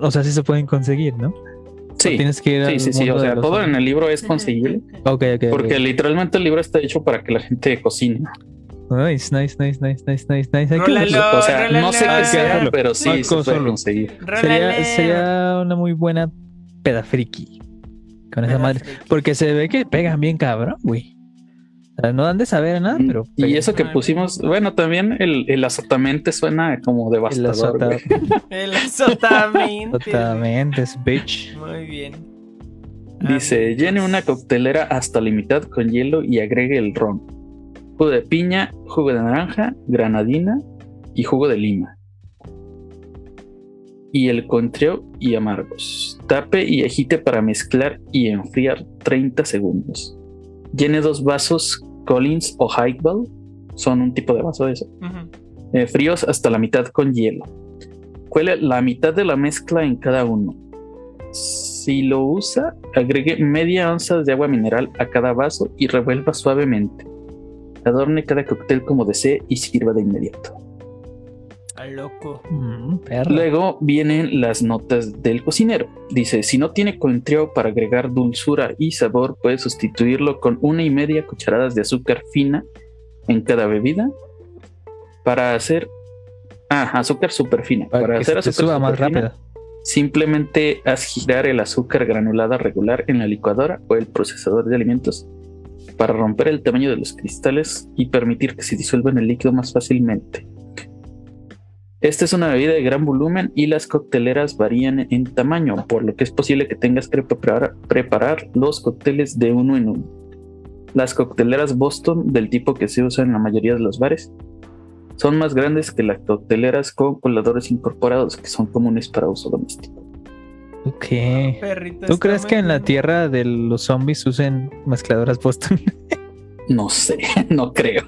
o sea, sí se pueden conseguir, ¿no? O Sí, tienes que ir sí, sí, sí, o sea, todo en el libro es conseguible. Ok, ok, ok. Porque literalmente el libro está hecho para que la gente cocine. Nice, nice, nice, nice, nice, nice, nice. Hay que Rólalo. O sea, no sé qué sea, pero sí Marco se puede solo. conseguir. Sería, sería una muy buena pedafriki con esa madre. Porque se ve que pegan bien cabrón, güey. O sea, no dan de saber nada, pero. y pegan. eso que pusimos, bueno, también el, el azotamente suena como El devastador. azota- güey. El azotamiento. Totalmente, es bitch. Muy bien. Dice, Amigos. llene una coctelera hasta la mitad con hielo y agregue el ron. Jugo de piña, jugo de naranja, granadina y jugo de lima. Y el contreo y amargos. Tape y agite para mezclar y enfriar 30 segundos. Llene dos vasos Collins o Highball. Son un tipo de vaso de eso. Eh, fríos hasta la mitad con hielo. Cuele la mitad de la mezcla en cada uno. Si lo usa, agregue media onza de agua mineral a cada vaso y revuelva suavemente. Adorne cada cóctel como desee y sirva de inmediato. A loco. Mm. Luego vienen las notas del cocinero. Dice, si no tiene cointreau para agregar dulzura y sabor, puede sustituirlo con una y media cucharadas de azúcar fina en cada bebida para hacer... Ah, azúcar súper fina. para, Para, que hacer se azúcar suba más rápido. Simplemente haz girar el azúcar granulada regular en la licuadora o el procesador de alimentos para romper el tamaño de los cristales y permitir que se disuelvan el líquido más fácilmente. Esta es una bebida de gran volumen y las cocteleras varían en tamaño, por lo que es posible que tengas que preparar, preparar los cócteles de uno en uno. Las cocteleras Boston, del tipo que se usa en la mayoría de los bares, son más grandes que las cocteleras con coladores incorporados, que son comunes para uso doméstico. Ok. Perrito ¿Tú crees que en la tierra de los zombies usen mezcladoras Boston? No sé, no creo.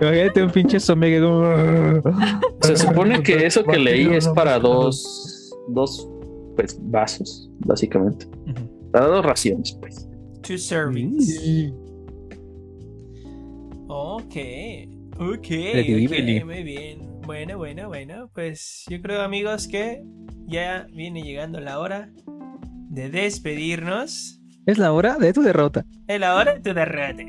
Imagínate un pinche zombie que como... Se supone que eso que leí es para dos, dos pues, vasos, básicamente. Para dos raciones, pues. Two servings. Ok. Ok. Increíble. ok, Muy bien. Bueno, bueno, bueno. Pues yo creo, amigos, que ya viene llegando la hora de despedirnos. Es la hora de tu derrota. Es la hora de tu derrota.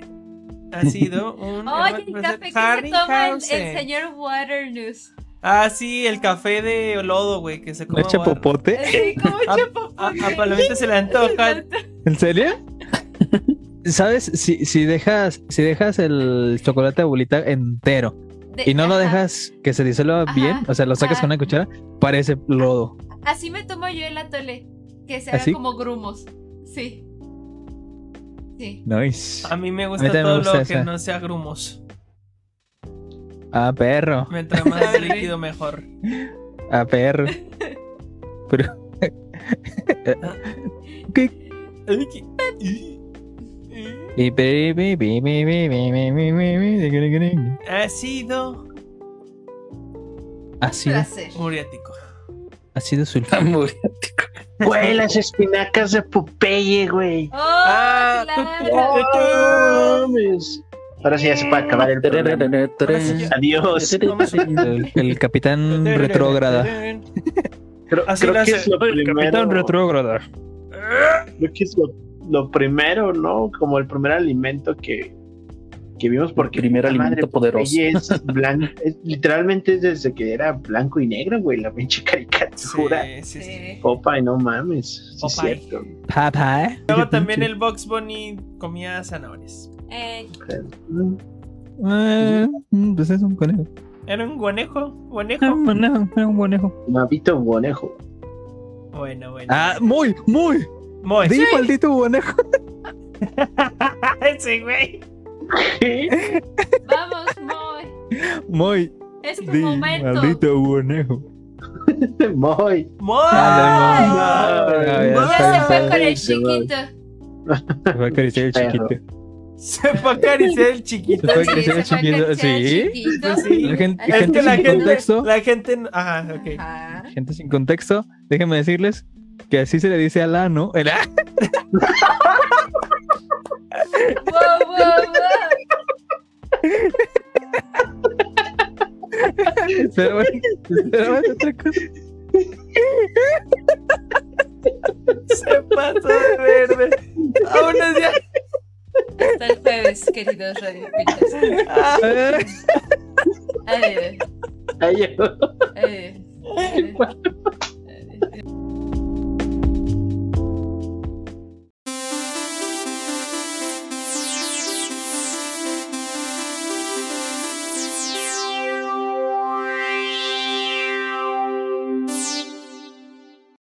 Ha sido un. Oye, el café que se toma el, señor Waternoose. Ah, sí, el café de lodo, güey, que se come. ¿No es chapopote? Sí, como A, chapopote. a, a Palomita se le antoja. ¿En serio? ¿Sabes? Si, si dejas, si dejas el chocolate abuelita entero De- y no lo dejas que se disuelva Ajá, bien, o sea, lo sacas ajá. con una cuchara, parece lodo. Así me tomo yo el atole. Que se haga ¿Así? como grumos. Sí. Sí. Nice. A mí me gusta mí me todo gusta lo que no sea grumos. Ah, perro. Mientras más líquido, mejor. Ah, perro. Pero. ¿Qué? Ácido. Ácido. Muriático. Ácido sulfúrico. Muriático. Güey, las espinacas de Popeye, güey. Ah. Ahora sí ya se puede acabar el. Adiós. El, capitán retrógrada. Creo, que es lo. El capitán retrógrada. Creo que es lo lo primero, ¿no? Como el primer alimento que, que vimos porque El primer puta madre, alimento poderoso. Popeye Es blanco, es- literalmente es desde que era blanco y negro, güey, la pinche caricatura. Sí, sí, sí. Popeye, no mames. Sí, es Popeye. cierto. Papá, ¿eh? Luego también el Box Bunny comía zanahorias. Eh, Eh, mm, Pues es un conejo. Era un guanejo, Era guanejo. un conejo, era un conejo. Mavito Bonejo. Bueno, bueno. Ah, muy, muy. Muy. Di maldito conejo. Ese güey. vamos, Moy. Muy. Es tu Di momento. maldito conejo. Muy. Muy. Ay, ya, Ya está, se fue con el chiquito. Se fue a acariciar el chiquito. Se fue a acariciar el chiquito. Se fue a Sí, acariciar el chiquito. Sí. sí. La gente, Es gente que la sin gente, contexto. la gente, ajá, ok. Ajá. Gente sin contexto. Déjenme decirles que así se le dice al ano. El... Pero bueno, pero bueno, otra cosa. Se de verde. No. Hasta el jueves, queridos